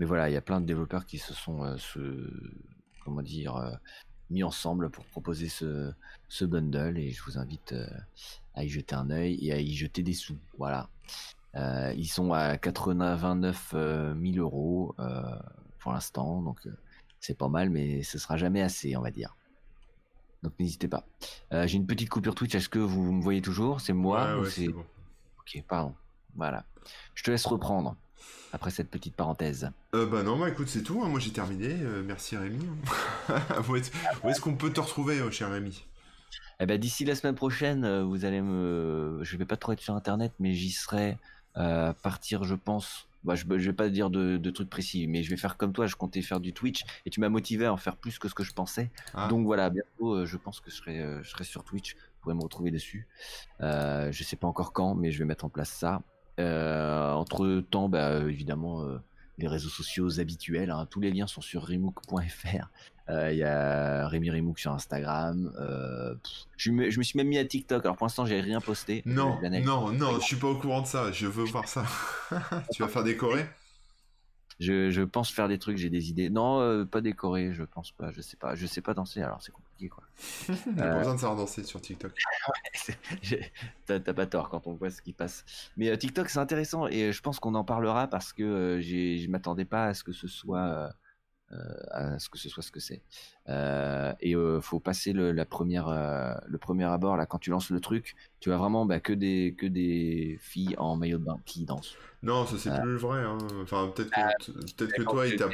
Mais voilà, il y a plein de développeurs qui se sont comment dire mis ensemble pour proposer ce, bundle et je vous invite à y jeter un œil et à y jeter des sous. Voilà. Ils sont à 89 euh, 000 euros pour l'instant, donc c'est pas mal, mais ce sera jamais assez, on va dire. Donc n'hésitez pas. Euh, J'ai une petite coupure Twitch. Est-ce que vous me voyez toujours? C'est moi ouais, ou ouais, c'est bon. Ok, pardon. Voilà. Je te laisse reprendre après cette petite parenthèse. Euh, bah non, bah écoute, c'est tout, hein, moi j'ai terminé. Euh, merci Rémi. où est-ce qu'on peut te retrouver, euh, cher Rémi? Eh ben d'ici la semaine prochaine, vous allez me. Je vais pas trop être sur internet, mais j'y serai à partir, je pense. Bah, je, je vais pas dire de, de trucs précis, mais je vais faire comme toi. Je comptais faire du Twitch et tu m'as motivé à en faire plus que ce que je pensais. Ah. Donc voilà, bientôt, euh, je pense que je serai, euh, je serai sur Twitch. Vous pourrez me retrouver dessus. Euh, je sais pas encore quand, mais je vais mettre en place ça. Euh, entre temps, bah, évidemment, euh, les réseaux sociaux habituels. hein. tous les liens sont sur remook.fr. Euh, Il y a Rémi Remook sur Instagram. Euh, pff, je, me, je me suis même mis à TikTok. Alors pour l'instant, j'ai rien posté. Non, non, non, je suis pas au courant de ça, je veux voir ça. tu vas faire décorer? Je, je pense faire des trucs, j'ai des idées. Non, euh, pas décoré, je pense pas. Je sais pas. Je sais pas danser, alors c'est compliqué quoi. T'as pas besoin de savoir danser sur TikTok. T'as pas tort quand on voit ce qui passe. Mais euh, TikTok, c'est intéressant et euh, je pense qu'on en parlera parce que euh, je m'attendais pas à ce que ce soit euh, à ce que ce soit ce que c'est. et il faut passer le, la première, le premier abord là quand tu lances le truc, tu as vraiment bah, que des que des filles en maillot de bain qui dansent. Non, ça c'est plus vrai. Hein. Enfin peut-être que peut-être que toi il t'a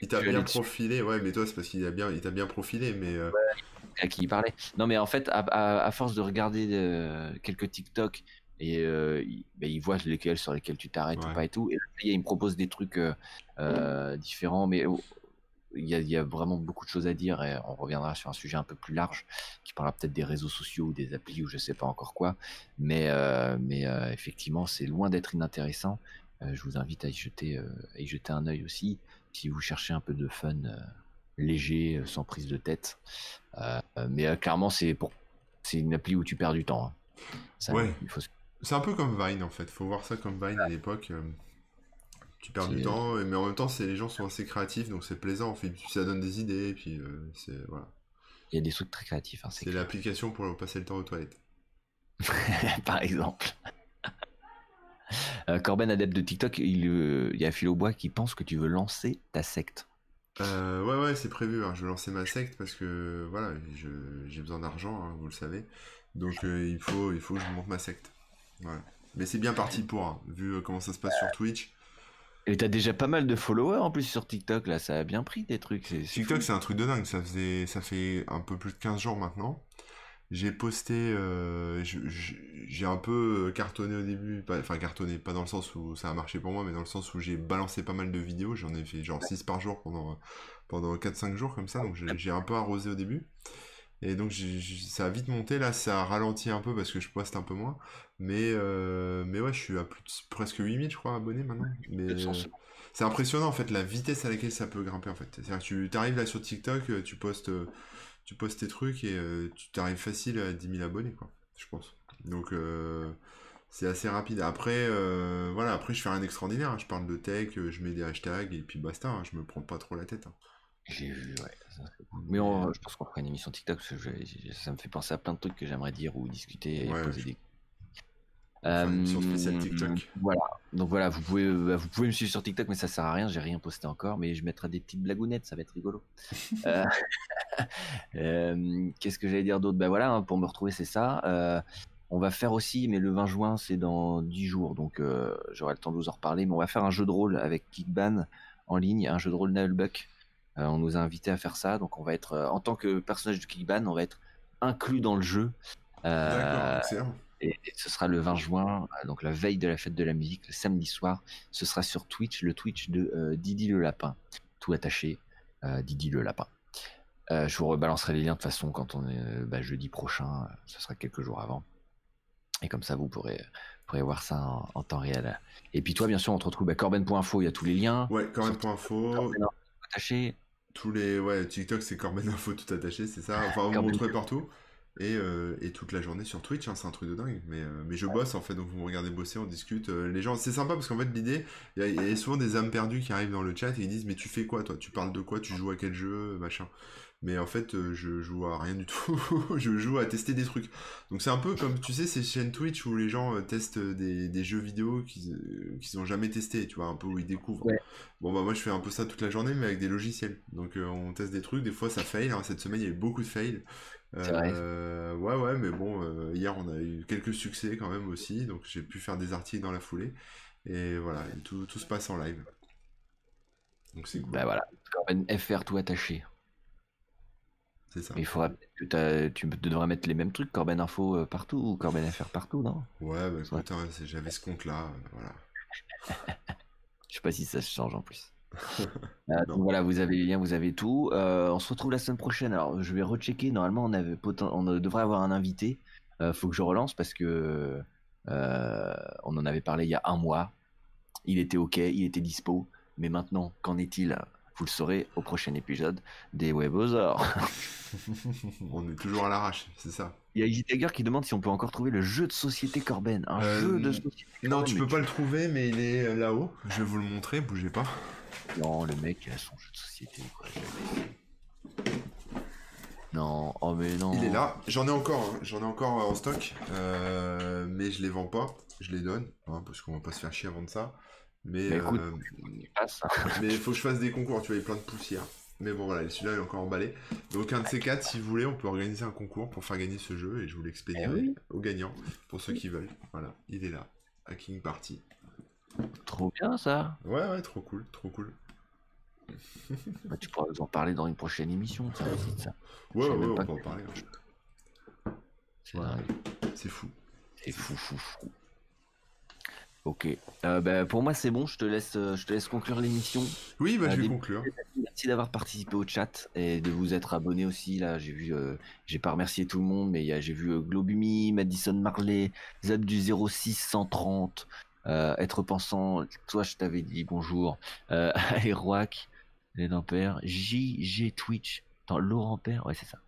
il t'a bien profilé, ouais, mais toi c'est parce qu'il a bien il t'a bien profilé, mais à qui il parlait. Non mais en fait à, à, force de regarder quelques TikTok et euh, il, ben, il, voit lesquels sur lesquels tu t'arrêtes ou pas et tout. Et il me propose des trucs euh, différents, mais y, a, il y, a, vraiment beaucoup de choses à dire et on reviendra sur un sujet un peu plus large qui parlera peut-être des réseaux sociaux ou des applis ou je sais pas encore quoi. Mais, euh, mais euh, effectivement, c'est loin d'être inintéressant. Euh, je vous invite à y jeter, à y jeter un œil aussi si vous cherchez un peu de fun léger, sans prise de tête. mais clairement, c'est pour c'est une appli où tu perds du temps. Hein. Ça, ouais. C'est un peu comme Vine en fait. Faut voir ça comme Vine à l'époque tu perds du temps, mais en même temps, c'est les gens sont assez créatifs, donc c'est plaisant. En fait, ça donne des idées, et puis euh, c'est voilà. Il y a des trucs très créatifs. Hein, c'est l'application pour passer le temps aux toilettes. Par exemple. Euh, Corben, adepte de TikTok, il, euh, il y a Philo Bois qui pense que tu veux lancer ta secte. ouais, ouais, c'est prévu. Hein. Je veux lancer ma secte parce que voilà, j'ai besoin d'argent, hein, vous le savez. Donc il, faut, il faut que je monte ma secte. Mais c'est bien parti pour, vu comment ça se passe sur Twitch. Et t'as déjà pas mal de followers en plus sur TikTok, là, ça a bien pris des trucs. TikTok, c'est un truc de dingue, ça, faisait, ça fait un peu plus de 15 jours maintenant. J'ai posté, euh, j'ai un peu cartonné au début, enfin cartonné, pas dans le sens où ça a marché pour moi, mais dans le sens où j'ai balancé pas mal de vidéos, j'en ai fait genre 6 par jour pendant, pendant 4-5 jours comme ça, donc j'ai un peu arrosé au début. Et donc ça a vite monté, là ça a ralenti un peu parce que je poste un peu moins. Mais, euh, mais ouais, je suis à plus de, presque 8000, je crois, abonnés maintenant. Mais c'est impressionnant en fait la vitesse à laquelle ça peut grimper en fait. C'est-à-dire que tu arrives là sur TikTok, euh, tu postes, euh, tu postes tes trucs et tu t'arrives facile à 10 000 abonnés, quoi, je pense. Donc c'est assez rapide. Après, voilà, après je fais rien d'extraordinaire. Hein. Je parle de tech, je mets des hashtags et puis basta. Hein. Je me prends pas trop la tête. Hein. J'ai vu, ouais. Mais je pense qu'on fera une émission TikTok parce que ça me fait penser à plein de trucs que j'aimerais dire ou discuter et poser des euh, TikTok. Voilà. Donc voilà, vous pouvez, euh, vous pouvez me suivre sur TikTok, mais ça sert à rien. J'ai rien posté encore, mais je mettrai des petites blagounettes, ça va être rigolo. Euh, qu'est-ce que j'allais dire d'autre? Ben voilà, hein, pour me retrouver, c'est ça. on va faire aussi, mais le 20 juin, c'est dans 10 jours, donc j'aurai le temps de vous en reparler. Mais on va faire un jeu de rôle avec Kickban en ligne, un jeu de rôle Nullbuck. On nous a invités à faire ça, donc on va être, en tant que personnage de Kickban, on va être inclus dans le jeu. D'accord, excellent. Et, ce sera le 20 juin, euh, donc la veille de la fête de la musique, le samedi soir. Ce sera sur Twitch, le Twitch de euh, Didi le Lapin. Tout attaché, euh, Didi le Lapin. je vous rebalancerai les liens de toute façon quand on est bah, jeudi prochain. ce sera quelques jours avant. Et comme ça, vous pourrez, pourrez voir ça en, temps réel. Et puis toi, bien sûr, on te retrouve à corben.info, il y a tous les liens. Ouais, corben.info. Corben attaché. Tous les ouais, TikTok c'est corben.info tout attaché, c'est ça. Enfin, vous me retrouvez partout. Euh, et, toute la journée sur Twitch, hein, c'est un truc de dingue. Mais, euh, mais je bosse en fait, donc vous me regardez bosser, on discute. Euh, les gens, c'est sympa parce qu'en fait, l'idée, il y, a souvent des âmes perdues qui arrivent dans le chat et ils disent Mais tu fais quoi toi? Tu parles de quoi? Tu joues à quel jeu? Machin. Mais en fait, je joue à rien du tout. je joue à tester des trucs. Donc c'est un peu comme, tu sais, ces chaînes Twitch où les gens testent des, jeux vidéo qu'ils n'ont jamais testé, tu vois, un peu où ils découvrent. Bon, bah moi je fais un peu ça toute la journée, mais avec des logiciels. Donc on teste des trucs, des fois ça fail. Hein. Cette semaine, il y a eu beaucoup de fails. Euh, ouais, ouais, mais bon, euh, hier on a eu quelques succès quand même aussi, donc j'ai pu faire des articles dans la foulée. Et voilà, tout, tout se passe en live. Donc c'est cool. Bah voilà, FR tout attaché. Ça. il faudra que tu devrais mettre les mêmes trucs, Corben Info euh, partout ou Corben FR partout, non? Ouais, bah écoute, hein, j'avais ce compte-là, voilà. Je sais pas si ça se change en plus. Euh, donc voilà, vous avez les liens, vous avez tout. Euh, on se retrouve la semaine prochaine. Alors, je vais rechecker. Normalement, on, avait on devrait avoir un invité. Euh, faut que je relance parce que on en avait parlé il y a un mois. Il était ok, il était dispo. Mais maintenant, qu'en est-il? Vous le saurez au prochain épisode des Webosaures. on est toujours à l'arrache, c'est ça. Il y a Easy Tiger qui demande si on peut encore trouver le jeu de société Corben. Un jeu de société. Non, tu peux pas le trouver, mais il est là-haut. Je vais vous le montrer, bougez pas. Non, le mec, a son jeu de société, quoi. Non, oh mais non. Il est là. J'en ai encore, hein. j'en ai encore euh, en stock, euh, mais je les vends pas. Je les donne, hein, parce qu'on va pas se faire chier avant de ça. Mais, Mais écoute, euh, mais il faut que je fasse des concours, tu vois, il y a plein de poussière. Mais bon, voilà, celui-là est encore emballé. Donc, un de ces quatre, si vous voulez, on peut organiser un concours pour faire gagner ce jeu et je vous l'expédierai Eh oui. aux gagnants pour ceux qui veulent. Voilà, il est là. Hacking Party. Trop bien ça. Ouais, ouais, trop cool, trop cool. Bah, tu pourras nous en parler dans une prochaine émission. Ça, ça. Ouais, ouais, même on peut en parler. hein. Ouais. C'est fou. C'est fou, fou, fou. Ok. Euh, bah, pour moi, c'est bon. Je te laisse, euh, je te laisse conclure l'émission. Oui, bah, Ah, je vais conclure. Merci d'avoir participé au chat et de vous être abonné aussi. Là, j'ai vu, euh, j'ai pas remercié tout le monde, mais j'ai vu euh, Globumi, Madison Marley, Zab du 0630, euh, être pensant. Toi, je t'avais dit bonjour. Euh, Aeroac, les Père, JG Twitch. Attends, Laurent Père, ouais, c'est ça.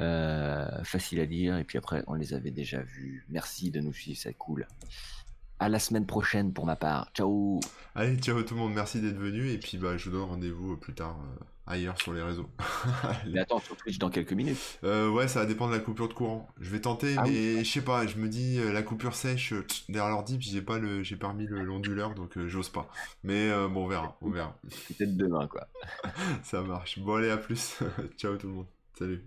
Euh, facile à dire. Et puis après, on les avait déjà vus. Merci de nous suivre, c'est cool. À la semaine prochaine pour ma part. Ciao. Allez, ciao tout le monde, merci d'être venu. Et puis, bah, je vous donne rendez-vous euh, plus tard euh, ailleurs sur les réseaux. Mais attends, sur Twitch dans quelques minutes. Euh, ouais, ça va dépendre de la coupure de courant. Je vais tenter, Ah mais je sais pas. Je me dis euh, la coupure sèche derrière l'ordi, puis j'ai pas le, j'ai pas remis le- l'onduleur, donc j'ose pas. Mais bon, on verra, on verra. Peut-être demain, quoi. Ça marche. Bon, allez, à plus. Ciao tout le monde. Salut.